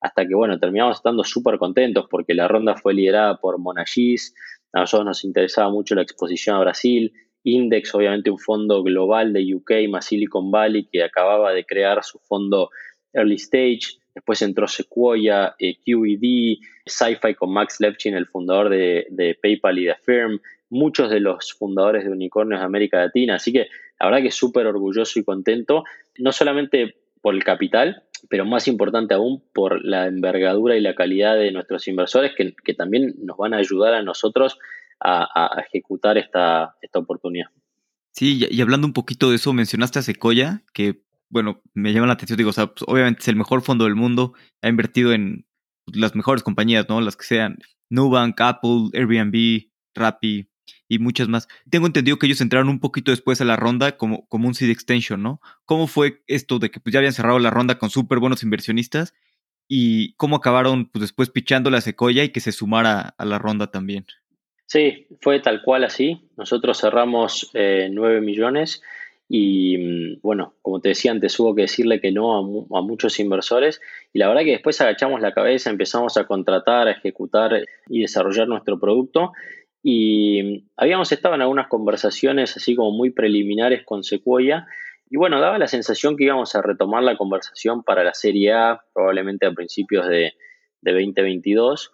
hasta que, bueno, terminamos estando súper contentos porque la ronda fue liderada por Monagis, a nosotros nos interesaba mucho la exposición a Brasil, Index, obviamente un fondo global de UK más Silicon Valley que acababa de crear su fondo Early Stage, después entró Sequoia, eh, QED, Sci-Fi con Max Levchin, el fundador de, de, PayPal y de Firm, muchos de los fundadores de unicornios de América Latina, así que la verdad que súper orgulloso y contento, no solamente por el capital, pero más importante aún por la envergadura y la calidad de nuestros inversores que, también nos van a ayudar a nosotros a, ejecutar esta, esta oportunidad. Sí, y hablando un poquito de eso, mencionaste a Sequoia, que bueno, me llama la atención, digo, o sea, pues, obviamente es el mejor fondo del mundo, ha invertido en las mejores compañías, ¿no? Las que sean Nubank, Apple, Airbnb, Rappi, y muchas más. Tengo entendido que ellos entraron un poquito después a la ronda como, como un seed extension, ¿no? ¿Cómo fue esto de que pues, ya habían cerrado la ronda con súper buenos inversionistas y cómo acabaron pues, después pichando la Secoya y que se sumara a la ronda también? Sí, fue tal cual así. Nosotros cerramos eh, 9 millones y mm, bueno, como te decía antes, hubo que decirle que no a, muchos inversores y la verdad que después agachamos la cabeza, empezamos a contratar, a ejecutar y desarrollar nuestro producto y habíamos estado en algunas conversaciones así como muy preliminares con Sequoia. Y bueno, daba la sensación que íbamos a retomar la conversación para la Serie A, probablemente a principios de, de 2022.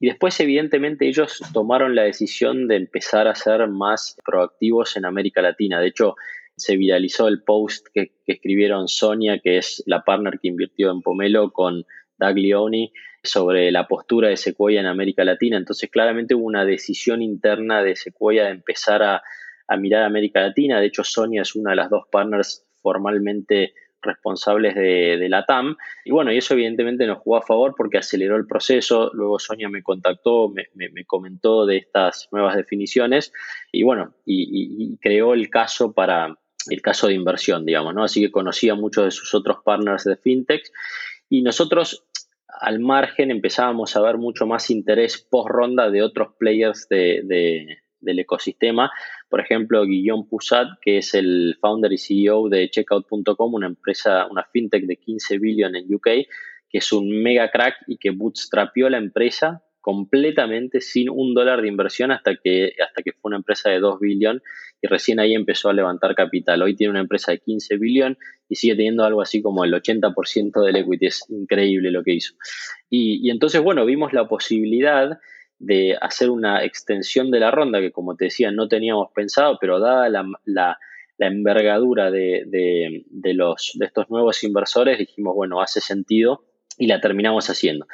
Y después, evidentemente, ellos tomaron la decisión de empezar a ser más proactivos en América Latina. De hecho, se viralizó el post que, escribieron Sonia, que es la partner que invirtió en Pomelo, con Doug Leone, sobre la postura de Sequoia en América Latina. Entonces, claramente hubo una decisión interna de Sequoia de empezar a, mirar América Latina. De hecho, Sonia es una de las dos partners formalmente responsables de, la TAM. Y bueno, y eso evidentemente nos jugó a favor porque aceleró el proceso. Luego Sonia me contactó, me, comentó de estas nuevas definiciones y bueno, y, creó el caso para el caso de inversión, digamos, ¿no? Así que conocía muchos de sus otros partners de fintech y nosotros al margen empezábamos a ver mucho más interés post ronda de otros players de, del ecosistema. Por ejemplo, Guillaume Poussat, que es el founder y CEO de Checkout.com, una empresa, una fintech de 15 billion en UK, que es un mega crack y que bootstrapió la empresa completamente sin un dólar de inversión hasta que, hasta que fue una empresa de 2 billion y recién ahí empezó a levantar capital. Hoy tiene una empresa de 15 billion y sigue teniendo algo así como el 80% del equity. Es increíble lo que hizo. Y, entonces, bueno, vimos la posibilidad de hacer una extensión de la ronda que, como te decía, no teníamos pensado, pero dada la, la, envergadura de, de, los, de estos nuevos inversores, dijimos, bueno, hace sentido y la terminamos haciendo.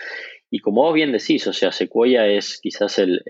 Y como vos bien decís, o sea, Sequoia es quizás el,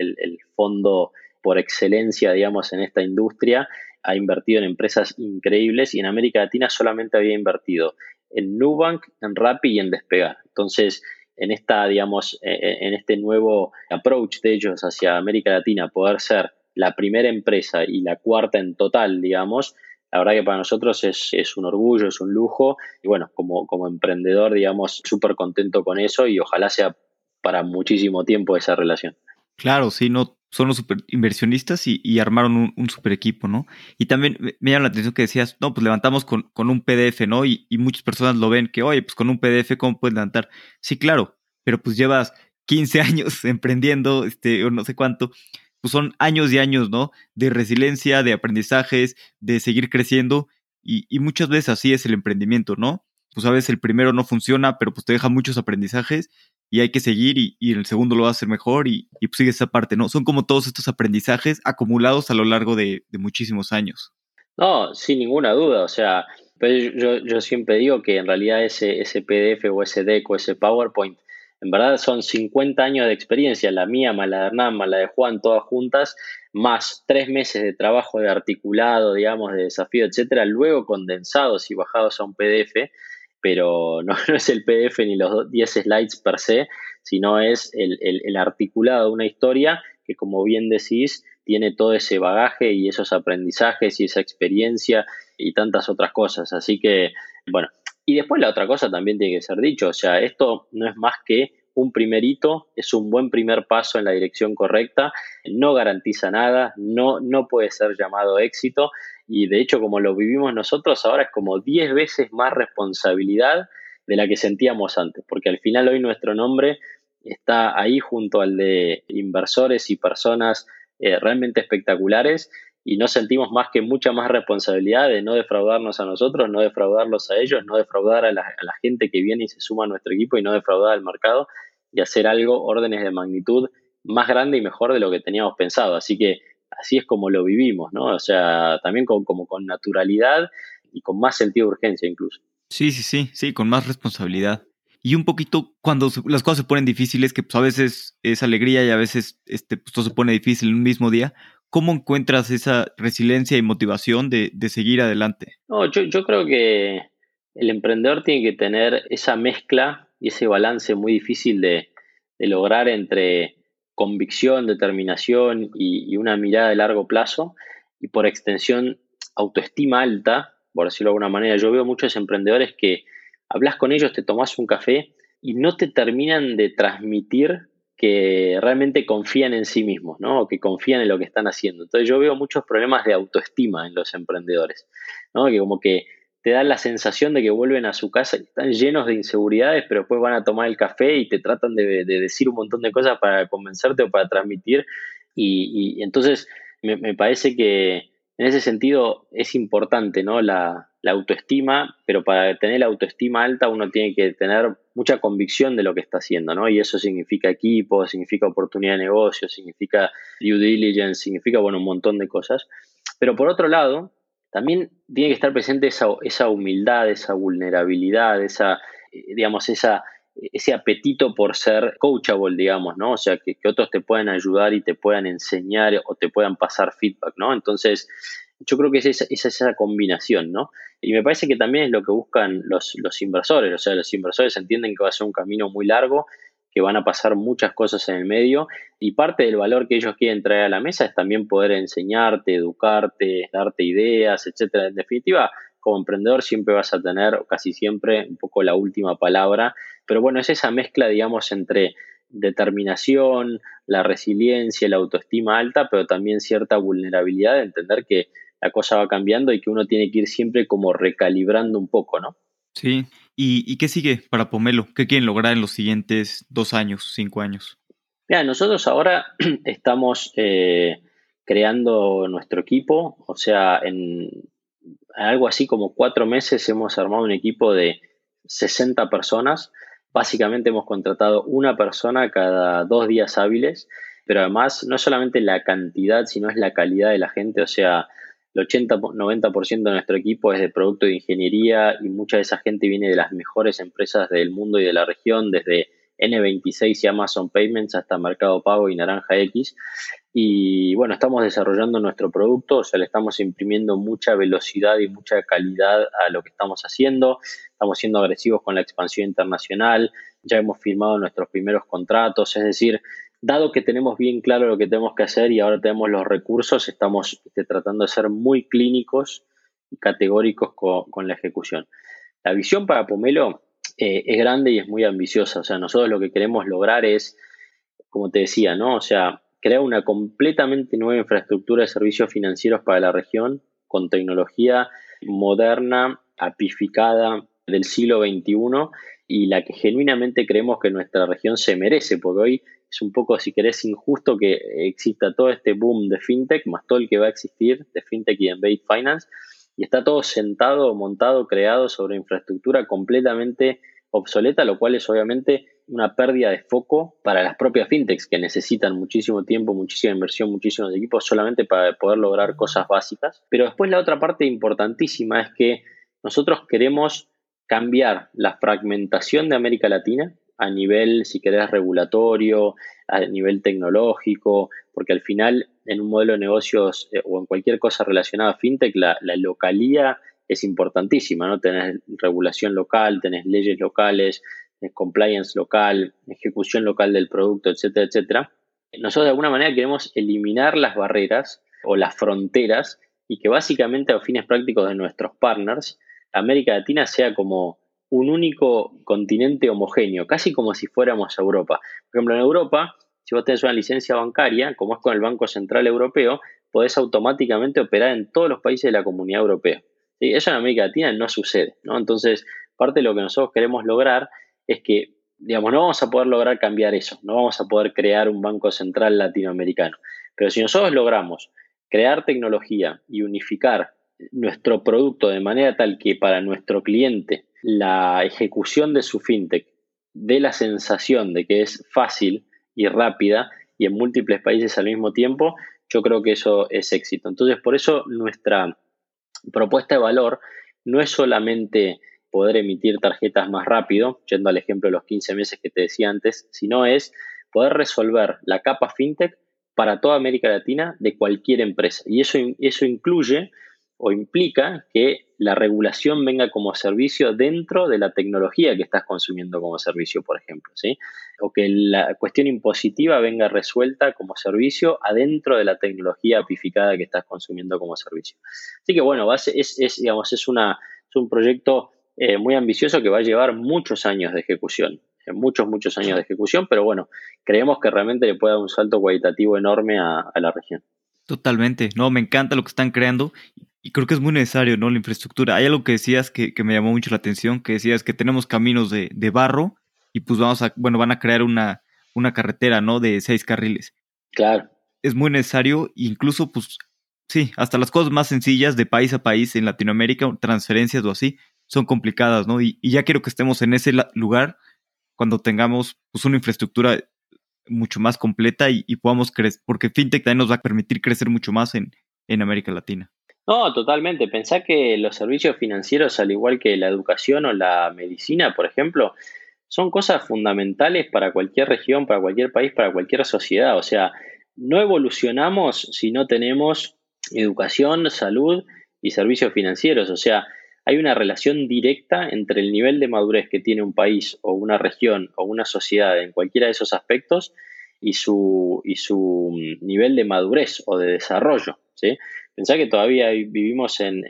fondo por excelencia, digamos, en esta industria. Ha invertido en empresas increíbles y en América Latina solamente había invertido en Nubank, en Rappi y en Despegar. Entonces, en esta, digamos, e, e, en este nuevo approach de ellos hacia América Latina, poder ser la primera empresa y la cuarta en total, digamos, la verdad que para nosotros es, un orgullo, es un lujo y bueno, como, como emprendedor, digamos, súper contento con eso y ojalá sea para muchísimo tiempo esa relación. Claro, sí, no, son los super inversionistas y, armaron un, super equipo, ¿no? Y también me llama la atención que decías, no, pues levantamos con, con un PDF, ¿no? Y, y, muchas personas lo ven que, oye, pues con un PDF, ¿cómo puedes levantar? Sí, claro, pero pues llevas 15 años emprendiendo, este, o no sé cuánto, pues son años y años, ¿no? De resiliencia, de aprendizajes, de seguir creciendo, y, y muchas veces así es el emprendimiento, ¿no? Pues a veces el primero no funciona, pero pues te deja muchos aprendizajes y hay que seguir y, y el segundo lo va a hacer mejor y, y pues sigue esa parte, ¿no? Son como todos estos aprendizajes acumulados a lo largo de, muchísimos años. No, sin ninguna duda, o sea, pues yo, yo siempre digo que en realidad ese, ese PDF o ese deck o ese PowerPoint, en verdad son 50 años de experiencia, la mía, más la de Hernán, la de Juan, todas juntas, más tres meses de trabajo de articulado, digamos, de desafío, etcétera, luego condensados y bajados a un PDF pero no, es el PDF ni los 10 slides per se, sino es el, articulado de una historia que, como bien decís, tiene todo ese bagaje y esos aprendizajes y esa experiencia y tantas otras cosas. Así que, bueno, y después la otra cosa también tiene que ser dicho, o sea, esto no es más que un primer hito, es un buen primer paso en la dirección correcta, no garantiza nada, no, no puede ser llamado éxito y de hecho como lo vivimos nosotros ahora es como 10 veces más responsabilidad de la que sentíamos antes, porque al final hoy nuestro nombre está ahí junto al de inversores y personas eh, realmente espectaculares y no sentimos más que mucha más responsabilidad de no defraudarnos a nosotros, no defraudarlos a ellos, no defraudar a la, a la gente que viene y se suma a nuestro equipo y no defraudar al mercado y hacer algo, órdenes de magnitud más grande y mejor de lo que teníamos pensado. Así que así es como lo vivimos, ¿no? O sea, también con, como con naturalidad y con más sentido de urgencia incluso. Sí, sí, sí, sí, con más responsabilidad. Y un poquito cuando las cosas se ponen difíciles, que pues, a veces es alegría y a veces este, pues, todo se pone difícil en un mismo día, ¿cómo encuentras esa resiliencia y motivación de, seguir adelante? No, yo, yo creo que el emprendedor tiene que tener esa mezcla y ese balance muy difícil de, lograr entre convicción, determinación y, una mirada de largo plazo y por extensión autoestima alta por decirlo de alguna manera. Yo veo muchos emprendedores que hablas con ellos, te tomas un café y no te terminan de transmitir que realmente confían en sí mismos, ¿no? O que confían en lo que están haciendo. Entonces yo veo muchos problemas de autoestima en los emprendedores, ¿no? Que como que te dan la sensación de que vuelven a su casa y están llenos de inseguridades, pero después van a tomar el café y te tratan de, decir un montón de cosas para convencerte o para transmitir. Y, entonces me, parece que en ese sentido es importante ¿no? La, autoestima, pero para tener la autoestima alta uno tiene que tener mucha convicción de lo que está haciendo, ¿no? Y eso significa equipo, significa oportunidad de negocio, significa due diligence, significa, bueno, un montón de cosas. Pero por otro lado, también tiene que estar presente esa, humildad, esa vulnerabilidad, esa, eh, digamos, ese apetito por ser coachable, digamos, ¿no? O sea, que, otros te puedan ayudar y te puedan enseñar o te puedan pasar feedback, ¿no? Entonces, yo creo que es esa, esa combinación, ¿no? Y me parece que también es lo que buscan los, los inversores, o sea, los inversores entienden que va a ser un camino muy largo, que van a pasar muchas cosas en el medio y parte del valor que ellos quieren traer a la mesa es también poder enseñarte, educarte, darte ideas, etcétera. En definitiva, como emprendedor siempre vas a tener, casi siempre, un poco la última palabra, pero bueno, es esa mezcla, digamos, entre determinación, la resiliencia, la autoestima alta, pero también cierta vulnerabilidad de entender que la cosa va cambiando y que uno tiene que ir siempre como recalibrando un poco, ¿no? Sí. ¿Y, qué sigue para Pomelo? ¿Qué quieren lograr en los siguientes dos años, cinco años? Mira, nosotros ahora estamos eh, creando nuestro equipo, o sea, en, algo así como cuatro meses hemos armado un equipo de 60 personas. Básicamente hemos contratado una persona cada dos días hábiles, pero además no solamente la cantidad, sino es la calidad de la gente. O sea, el 80-90% de nuestro equipo es de producto de ingeniería y mucha de esa gente viene de las mejores empresas del mundo y de la región, desde N26 y Amazon Payments hasta Mercado Pago y Naranja X. Y bueno, estamos desarrollando nuestro producto, o sea, le estamos imprimiendo mucha velocidad y mucha calidad a lo que estamos haciendo. Estamos siendo agresivos con la expansión internacional, ya hemos firmado nuestros primeros contratos, es decir, dado que tenemos bien claro lo que tenemos que hacer y ahora tenemos los recursos, estamos este, tratando de ser muy clínicos y categóricos con, la ejecución. La visión para Pomelo eh, es grande y es muy ambiciosa, o sea, nosotros lo que queremos lograr es, como te decía, ¿no? O sea, crear una completamente nueva infraestructura de servicios financieros para la región con tecnología moderna, apificada del siglo XXI y la que genuinamente creemos que nuestra región se merece, porque hoy es un poco, si querés, injusto que exista todo este boom de fintech, más todo el que va a existir de fintech y embedded finance, y está todo sentado, montado, creado sobre infraestructura completamente obsoleta, lo cual es obviamente una pérdida de foco para las propias fintechs que necesitan muchísimo tiempo, muchísima inversión, muchísimos equipos solamente para poder lograr cosas básicas. Pero después la otra parte importantísima es que nosotros queremos cambiar la fragmentación de América Latina a nivel, si querés, regulatorio, a nivel tecnológico, porque al final en un modelo de negocios eh, o en cualquier cosa relacionada a fintech, la, localía es importantísima, ¿no? Tenés regulación local, tenés leyes locales, compliance local, ejecución local del producto, etcétera, etcétera. Nosotros de alguna manera queremos eliminar las barreras o las fronteras y que básicamente a fines prácticos de nuestros partners, América Latina sea como un único continente homogéneo, casi como si fuéramos Europa. Por ejemplo, en Europa, si vos tenés una licencia bancaria, como es con el Banco Central Europeo, podés automáticamente operar en todos los países de la comunidad europea. Eso en América Latina no sucede, ¿no? Entonces, parte de lo que nosotros queremos lograr es que, digamos, no vamos a poder lograr cambiar eso, no vamos a poder crear un banco central latinoamericano. Pero si nosotros logramos crear tecnología y unificar nuestro producto de manera tal que para nuestro cliente la ejecución de su fintech dé la sensación de que es fácil y rápida y en múltiples países al mismo tiempo, yo creo que eso es éxito. Entonces, por eso nuestra propuesta de valor no es solamente poder emitir tarjetas más rápido, yendo al ejemplo de los 15 meses que te decía antes, sino es poder resolver la capa fintech para toda América Latina de cualquier empresa. Y eso, eso incluye o implica que la regulación venga como servicio dentro de la tecnología que estás consumiendo como servicio, por ejemplo, ¿sí? O que la cuestión impositiva venga resuelta como servicio adentro de la tecnología apificada que estás consumiendo como servicio. Así que bueno, es, es, digamos, es, una, es un proyecto eh, muy ambicioso que va a llevar muchos años de ejecución, eh, muchos, muchos años de ejecución, pero bueno, creemos que realmente le puede dar un salto cualitativo enorme a, a la región. Totalmente, no, me encanta lo que están creando y creo que es muy necesario, ¿no? La infraestructura. Hay algo que decías que, me llamó mucho la atención, que decías que tenemos caminos de, barro y pues vamos a, bueno, van a crear una, una carretera, ¿no? De seis carriles. Claro. Es muy necesario, incluso, pues, sí, hasta las cosas más sencillas de país a país en Latinoamérica, transferencias o así, son complicadas, ¿no? Y, ya quiero que estemos en ese lugar cuando tengamos, pues, una infraestructura mucho más completa y, podamos crecer, porque FinTech también nos va a permitir crecer mucho más en, en América Latina. No, totalmente. Pensá que los servicios financieros, al igual que la educación o la medicina, por ejemplo, son cosas fundamentales para cualquier región, para cualquier país, para cualquier sociedad. O sea, no evolucionamos si no tenemos educación, salud y servicios financieros. O sea, hay una relación directa entre el nivel de madurez que tiene un país o una región o una sociedad en cualquiera de esos aspectos y su, y su nivel de madurez o de desarrollo. ¿sí? Pensá que todavía vivimos en,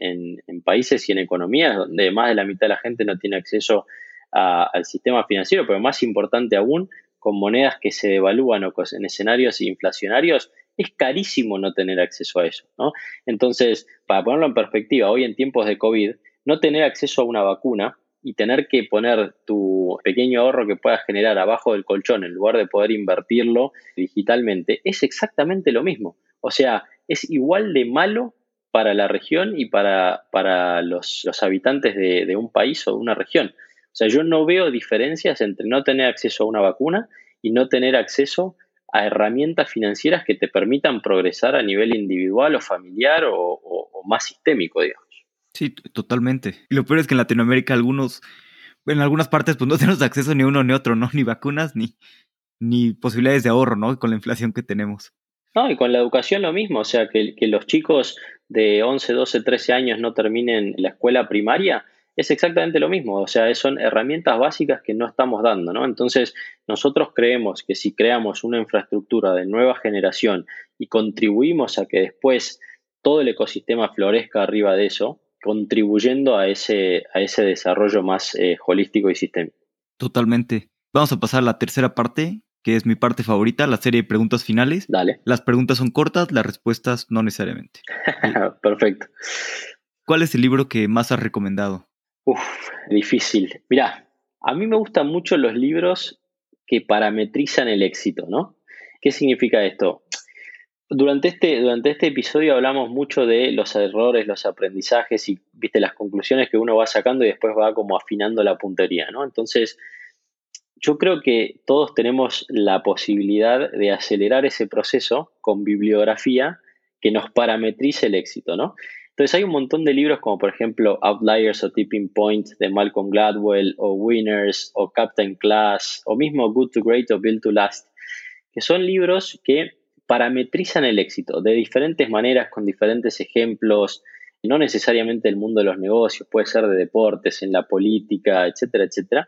países y en economías donde más de la mitad de la gente no tiene acceso al sistema financiero, pero más importante aún, con monedas que se devalúan o en escenarios inflacionarios, es carísimo no tener acceso a eso. ¿no? Entonces, para ponerlo en perspectiva, hoy en tiempos de COVID, no tener acceso a una vacuna y tener que poner tu pequeño ahorro que puedas generar abajo del colchón en lugar de poder invertirlo digitalmente, es exactamente lo mismo. O sea, es igual de malo para la región y para, para los, habitantes de, un país o de una región. O sea, yo no veo diferencias entre no tener acceso a una vacuna y no tener acceso a herramientas financieras que te permitan progresar a nivel individual o familiar o, más sistémico, digamos. Sí, totalmente. Y lo peor es que en Latinoamérica algunos, en algunas partes pues no tenemos acceso ni uno ni otro, ¿no? Ni vacunas, ni, ni posibilidades de ahorro, ¿no? Con la inflación que tenemos. No, y con la educación lo mismo, o sea, que, los chicos de 11, 12, 13 años no terminen la escuela primaria, es exactamente lo mismo, o sea, son herramientas básicas que no estamos dando, ¿no? Entonces, nosotros creemos que si creamos una infraestructura de nueva generación y contribuimos a que después todo el ecosistema florezca arriba de eso, contribuyendo a ese, a ese desarrollo más eh, holístico y sistémico. Totalmente. Vamos a pasar a la tercera parte, que es mi parte favorita, la serie de preguntas finales. Dale. Las preguntas son cortas, las respuestas no necesariamente. Perfecto. ¿Cuál es el libro que más has recomendado? Uf, difícil. Mira, a mí me gustan mucho los libros que parametrizan el éxito, ¿no? ¿Qué significa esto? Durante este, durante este episodio hablamos mucho de los errores, los aprendizajes y, viste, las conclusiones que uno va sacando y después va como afinando la puntería, ¿no? Entonces, yo creo que todos tenemos la posibilidad de acelerar ese proceso con bibliografía que nos parametrice el éxito, ¿no? Entonces hay un montón de libros como por ejemplo Outliers o Tipping Point de Malcolm Gladwell o Winners o Captain Class o mismo Good to Great o Build to Last, que son libros que parametrizan el éxito de diferentes maneras, con diferentes ejemplos, no necesariamente el mundo de los negocios, puede ser de deportes, en la política, etcétera, etcétera.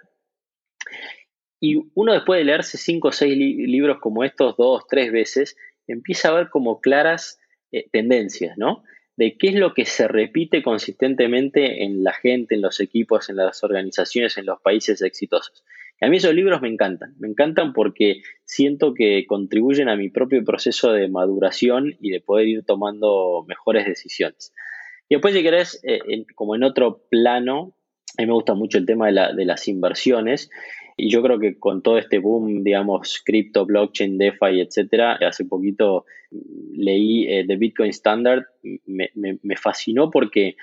Y uno después de leerse cinco o seis libros como estos dos, tres veces, empieza a ver como claras eh, tendencias, ¿no? De qué es lo que se repite consistentemente en la gente, en los equipos, en las organizaciones, en los países exitosos. Y a mí esos libros me encantan, me encantan porque siento que contribuyen a mi propio proceso de maduración y de poder ir tomando mejores decisiones. Y después, si querés, eh, como en otro plano, a mí me gusta mucho el tema de, de las inversiones y yo creo que con todo este boom, digamos, cripto, blockchain, DeFi, etcétera, hace poquito leí eh, The Bitcoin Standard, me, fascinó porque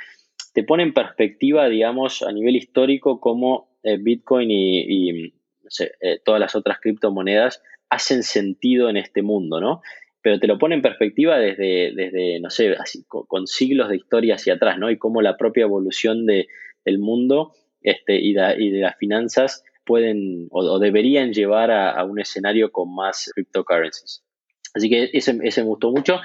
te pone en perspectiva, digamos, a nivel histórico cómo eh, Bitcoin y, eh, todas las otras criptomonedas hacen sentido en este mundo, ¿no? Pero te lo pone en perspectiva desde, desde no sé, así, con, siglos de historia hacia atrás, ¿no? Y cómo la propia evolución de, del mundo este, y, y de las finanzas pueden o, deberían llevar a, un escenario con más cryptocurrencies. Así que ese, ese, me gustó mucho.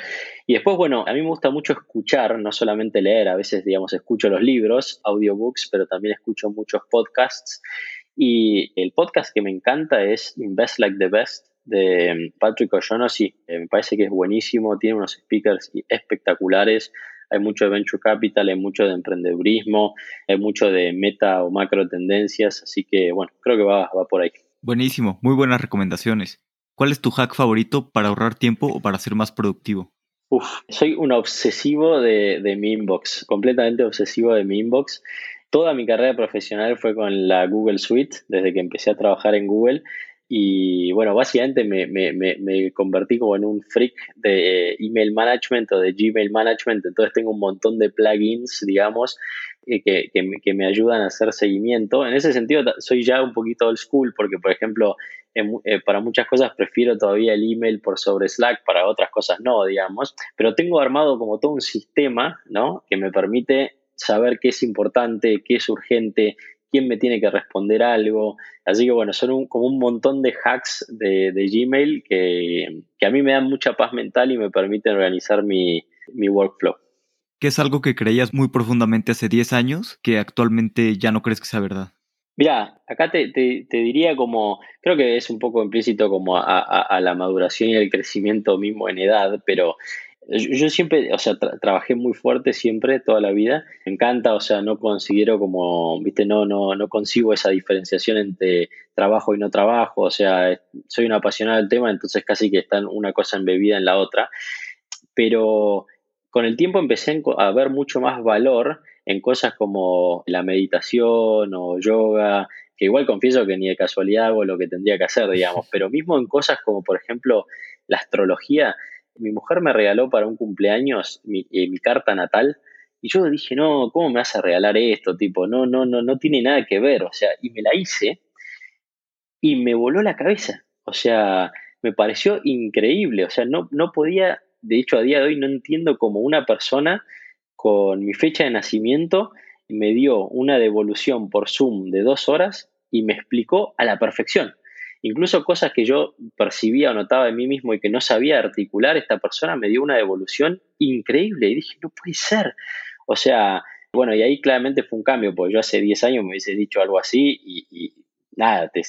Y después, bueno, a mí me gusta mucho escuchar, no solamente leer, a veces, digamos, escucho los libros, audiobooks, pero también escucho muchos podcasts. Y el podcast que me encanta es Invest Like the Best de um, Patrick O'Shaughnessy. Me parece que es buenísimo, tiene unos speakers espectaculares hay mucho de venture capital, hay mucho de emprendedurismo, hay mucho de meta o macro tendencias, así que bueno, creo que va, va por ahí. Buenísimo, muy buenas recomendaciones. ¿Cuál es tu hack favorito para ahorrar tiempo o para ser más productivo? Uf, soy un obsesivo de, de mi inbox, completamente obsesivo de mi inbox. Toda mi carrera profesional fue con la Google Suite, desde que empecé a trabajar en Google. Y bueno, básicamente me, me, me, convertí como en un freak de email management o de Gmail management. Entonces tengo un montón de plugins, digamos, eh, que, que, me ayudan a hacer seguimiento. En ese sentido, soy ya un poquito old school porque, por ejemplo, eh, para muchas cosas prefiero todavía el email por sobre Slack, para otras cosas no, digamos. Pero tengo armado como todo un sistema, ¿no? Que me permite saber qué es importante, qué es urgente, quién me tiene que responder algo. Así que bueno, son como un montón de hacks de, Gmail que, a mí me dan mucha paz mental y me permiten organizar mi, workflow. ¿Qué es algo que creías muy profundamente hace 10 años que actualmente ya no crees que sea verdad? Mira, acá te, diría como, creo que es un poco implícito como a, la maduración y el crecimiento mismo en edad, pero yo, siempre, o sea, trabajé muy fuerte siempre, toda la vida. Me encanta, o sea, no considero como, viste, no, no, no consigo esa diferenciación entre trabajo y no trabajo. O sea, soy un apasionado del tema, entonces casi que están una cosa embebida en la otra. Pero con el tiempo empecé a ver mucho más valor en cosas como la meditación o yoga, que igual confieso que ni de casualidad hago lo que tendría que hacer, digamos, pero mismo en cosas como, por ejemplo, la astrología mi mujer me regaló para un cumpleaños eh, mi, carta natal y yo dije, no, ¿cómo me vas a regalar esto? Tipo, no, no, no, no tiene nada que ver. O sea, y me la hice y me voló la cabeza. O sea, me pareció increíble. O sea, no, no podía, de hecho, a día de hoy no entiendo cómo una persona con mi fecha de nacimiento me dio una devolución por Zoom de dos horas y me explicó a la perfección. Incluso cosas que yo percibía o notaba de mí mismo y que no sabía articular, esta persona me dio una devolución increíble y dije, no puede ser. O sea, bueno, y ahí claramente fue un cambio, porque yo hace 10 años me hubiese dicho algo así y, nada, te,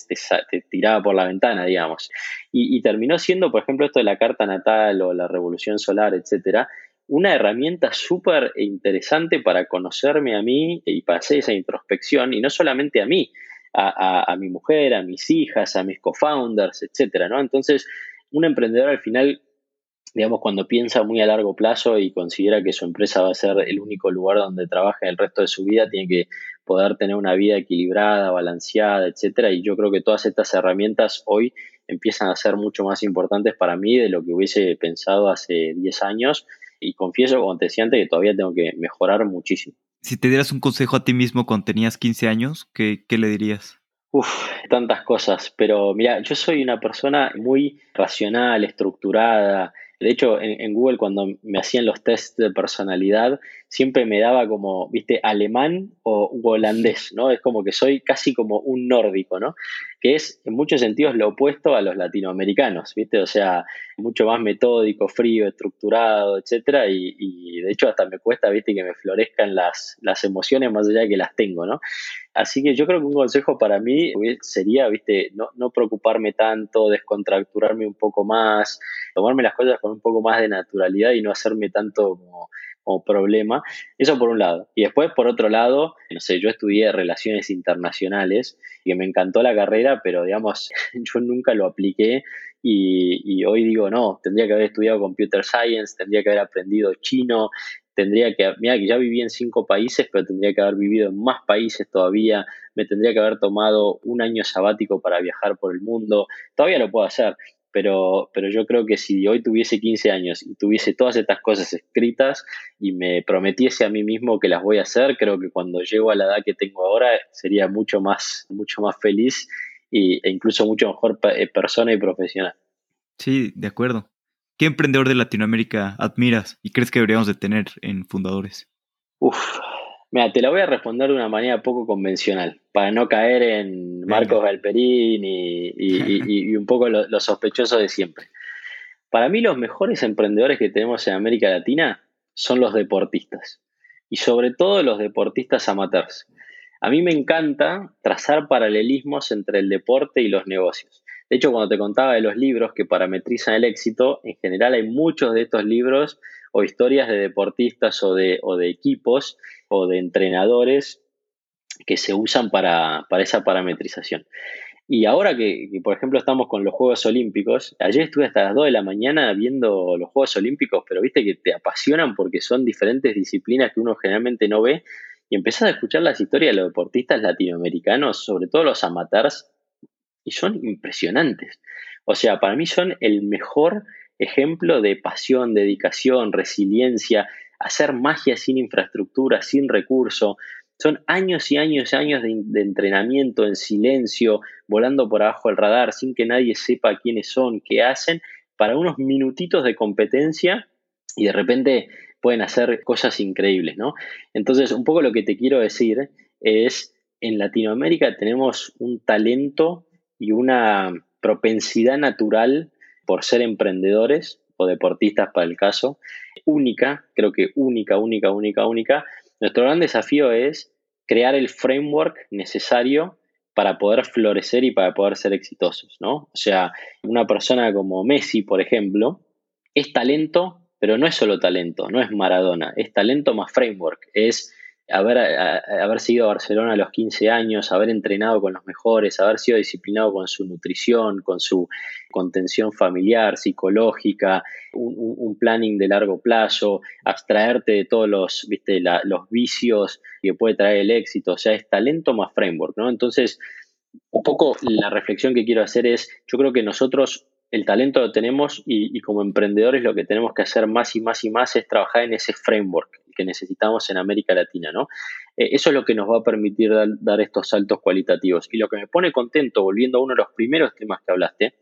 tiraba por la ventana, digamos. Y, terminó siendo, por ejemplo, esto de la carta natal o la revolución solar, etcétera, una herramienta súper interesante para conocerme a mí y para hacer esa introspección, y no solamente a mí, a, mi mujer, a mis hijas, a mis co-founders, etcétera, ¿no? Entonces, un emprendedor al final, digamos, cuando piensa muy a largo plazo y considera que su empresa va a ser el único lugar donde trabaja el resto de su vida, tiene que poder tener una vida equilibrada, balanceada, etcétera. Y yo creo que todas estas herramientas hoy empiezan a ser mucho más importantes para mí de lo que hubiese pensado hace 10 años. Y confieso, como te decía antes, que todavía tengo que mejorar muchísimo. Si te dieras un consejo a ti mismo cuando tenías 15 años, ¿qué, le dirías? Uf, tantas cosas, pero mira, yo soy una persona muy racional, estructurada, de hecho, en, Google cuando me hacían los tests de personalidad, siempre me daba como, viste, alemán o holandés, ¿no? Es como que soy casi como un nórdico, ¿no? Que es en muchos sentidos lo opuesto a los latinoamericanos, viste, o sea, mucho más metódico, frío, estructurado, etcétera, y, de hecho hasta me cuesta, viste, que me florezcan las, las emociones más allá de que las tengo, ¿no? Así que yo creo que un consejo para mí sería, viste, no, no preocuparme tanto, descontracturarme un poco más, tomarme las cosas con un poco más de naturalidad y no hacerme tanto como, o problema. Eso por un lado. Y después, por otro lado, no sé, yo estudié relaciones internacionales y me encantó la carrera, pero digamos, yo nunca lo apliqué y, y, hoy digo, no, tendría que haber estudiado computer science, tendría que haber aprendido chino, tendría que, mira que ya viví en cinco países, pero tendría que haber vivido en más países todavía, me tendría que haber tomado un año sabático para viajar por el mundo, todavía lo puedo hacer, pero, pero yo creo que si hoy tuviese 15 años y tuviese todas estas cosas escritas y me prometiese a mí mismo que las voy a hacer, creo que cuando llego a la edad que tengo ahora sería mucho más, mucho más feliz y, e incluso mucho mejor eh, persona y profesional. Sí, de acuerdo. ¿Qué emprendedor de Latinoamérica admiras y crees que deberíamos de tener en fundadores? Uf, mira, te la voy a responder de una manera poco convencional, para no caer en Marcos Galperín y, un poco lo, sospechoso de siempre. Para mí los mejores emprendedores que tenemos en América Latina son los deportistas y sobre todo los deportistas amateurs. A mí me encanta trazar paralelismos entre el deporte y los negocios. De hecho, cuando te contaba de los libros que parametrizan el éxito, en general hay muchos de estos libros o historias de deportistas o de, o de equipos o de entrenadores que se usan para, esa parametrización. Y ahora que, por ejemplo, estamos con los Juegos Olímpicos, ayer estuve hasta las 2 de la mañana viendo los Juegos Olímpicos, pero viste que te apasionan porque son diferentes disciplinas que uno generalmente no ve, y empezás a escuchar las historias de los deportistas latinoamericanos, sobre todo los amateurs, y son impresionantes. O sea, para mí son el mejor ejemplo de pasión, dedicación, resiliencia, hacer magia sin infraestructura, sin recurso. Son años y años y años de, entrenamiento en silencio, volando por abajo del radar, sin que nadie sepa quiénes son, qué hacen, para unos minutitos de competencia y de repente pueden hacer cosas increíbles, ¿no? Entonces, un poco lo que te quiero decir es, en Latinoamérica tenemos un talento y una propensidad natural por ser emprendedores o deportistas para el caso, única, creo que única, única, única, única. Nuestro gran desafío es crear el framework necesario para poder florecer y para poder ser exitosos, ¿no? O sea, una persona como Messi, por ejemplo, es talento, pero no es solo talento, no es Maradona, es talento más framework, es haber, haber sido a Barcelona a los 15 años, haber entrenado con los mejores, haber sido disciplinado con su nutrición, con su contención familiar, psicológica, un, planning de largo plazo, abstraerte de todos los, viste, los vicios que puede traer el éxito, o sea, es talento más framework, ¿no? Entonces, un poco la reflexión que quiero hacer es, yo creo que nosotros el talento lo tenemos y como emprendedores lo que tenemos que hacer más y más y más es trabajar en ese framework, que necesitamos en América Latina, ¿no? Eh, eso es lo que nos va a permitir dar, estos saltos cualitativos. Y lo que me pone contento, volviendo a uno de los primeros temas que hablaste,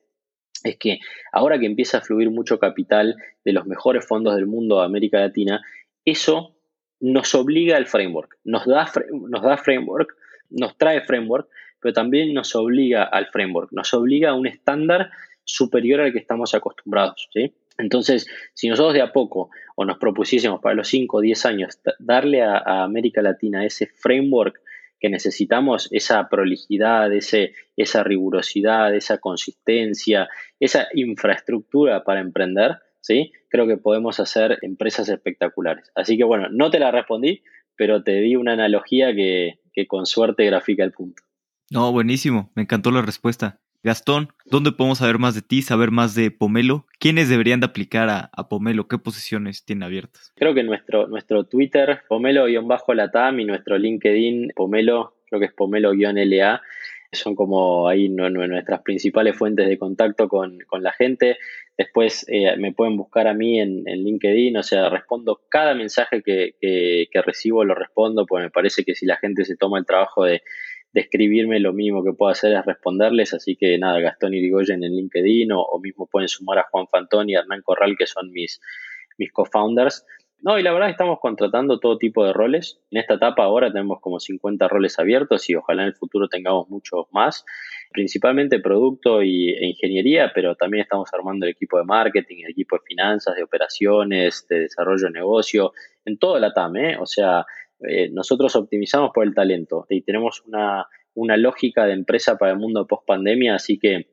es que ahora que empieza a fluir mucho capital de los mejores fondos del mundo a América Latina, eso nos obliga al framework, nos da, nos da framework, nos trae framework, pero también nos obliga al framework, nos obliga a un estándar superior al que estamos acostumbrados. ¿sí? Entonces, si nosotros de a poco o nos propusiésemos para los 5 o 10 años darle a, América Latina ese framework que necesitamos, esa prolijidad, ese, esa rigurosidad, esa consistencia, esa infraestructura para emprender, ¿sí? creo que podemos hacer empresas espectaculares. Así que bueno, no te la respondí, pero te di una analogía que, que con suerte grafica el punto. No, buenísimo, me encantó la respuesta. Gastón, ¿dónde podemos saber más de ti, saber más de Pomelo? ¿Quiénes deberían de aplicar a, Pomelo? ¿Qué posiciones tiene abiertas? Creo que nuestro, nuestro Twitter, Pomelo-Latam y nuestro LinkedIn, Pomelo, creo que es Pomelo-LA, son como ahí nuestras principales fuentes de contacto con, la gente. Después eh, me pueden buscar a mí en, LinkedIn, o sea, respondo cada mensaje que, que, recibo, lo respondo, pues me parece que si la gente se toma el trabajo de, de escribirme, lo mínimo que puedo hacer es responderles, así que nada, Gastón Irigoyen en LinkedIn o, mismo pueden sumar a Juan Fantón y Hernán Corral, que son mis, mis co-founders. No, y la verdad estamos contratando todo tipo de roles. En esta etapa ahora tenemos como 50 roles abiertos y ojalá en el futuro tengamos muchos más, principalmente producto y, e ingeniería, pero también estamos armando el equipo de marketing, el equipo de finanzas, de operaciones, de desarrollo de negocio, en todo la TAM, ¿eh? O sea, eh, nosotros optimizamos por el talento y tenemos una, lógica de empresa para el mundo post pandemia, así que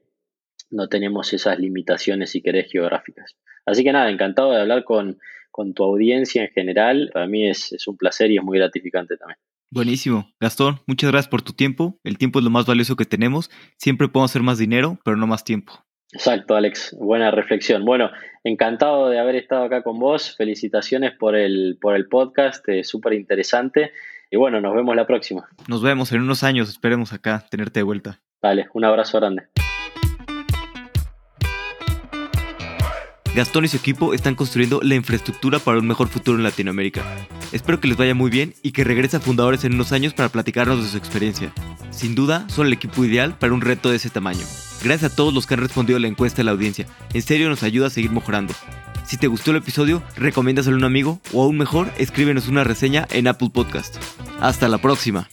no tenemos esas limitaciones, si querés, geográficas. Así que nada, encantado de hablar con, con tu audiencia en general, para mí es, es un placer y es muy gratificante también. Buenísimo. Gastón, muchas gracias por tu tiempo. El tiempo es lo más valioso que tenemos. Siempre podemos hacer más dinero, pero no más tiempo. Exacto, Alex. Buena reflexión. Bueno, encantado de haber estado acá con vos. Felicitaciones por el, por el podcast, eh, súper interesante. Y bueno, nos vemos la próxima. Nos vemos en unos años, esperemos acá tenerte de vuelta. Dale, un abrazo grande. Gastón y su equipo están construyendo la infraestructura para un mejor futuro en Latinoamérica. Espero que les vaya muy bien y que regrese a Fundadores en unos años para platicarnos de su experiencia. Sin duda, son el equipo ideal para un reto de ese tamaño. Gracias a todos los que han respondido a la encuesta de la audiencia. En serio nos ayuda a seguir mejorando. Si te gustó el episodio, recomiéndaselo a un amigo o aún mejor, escríbenos una reseña en Apple Podcast. Hasta la próxima.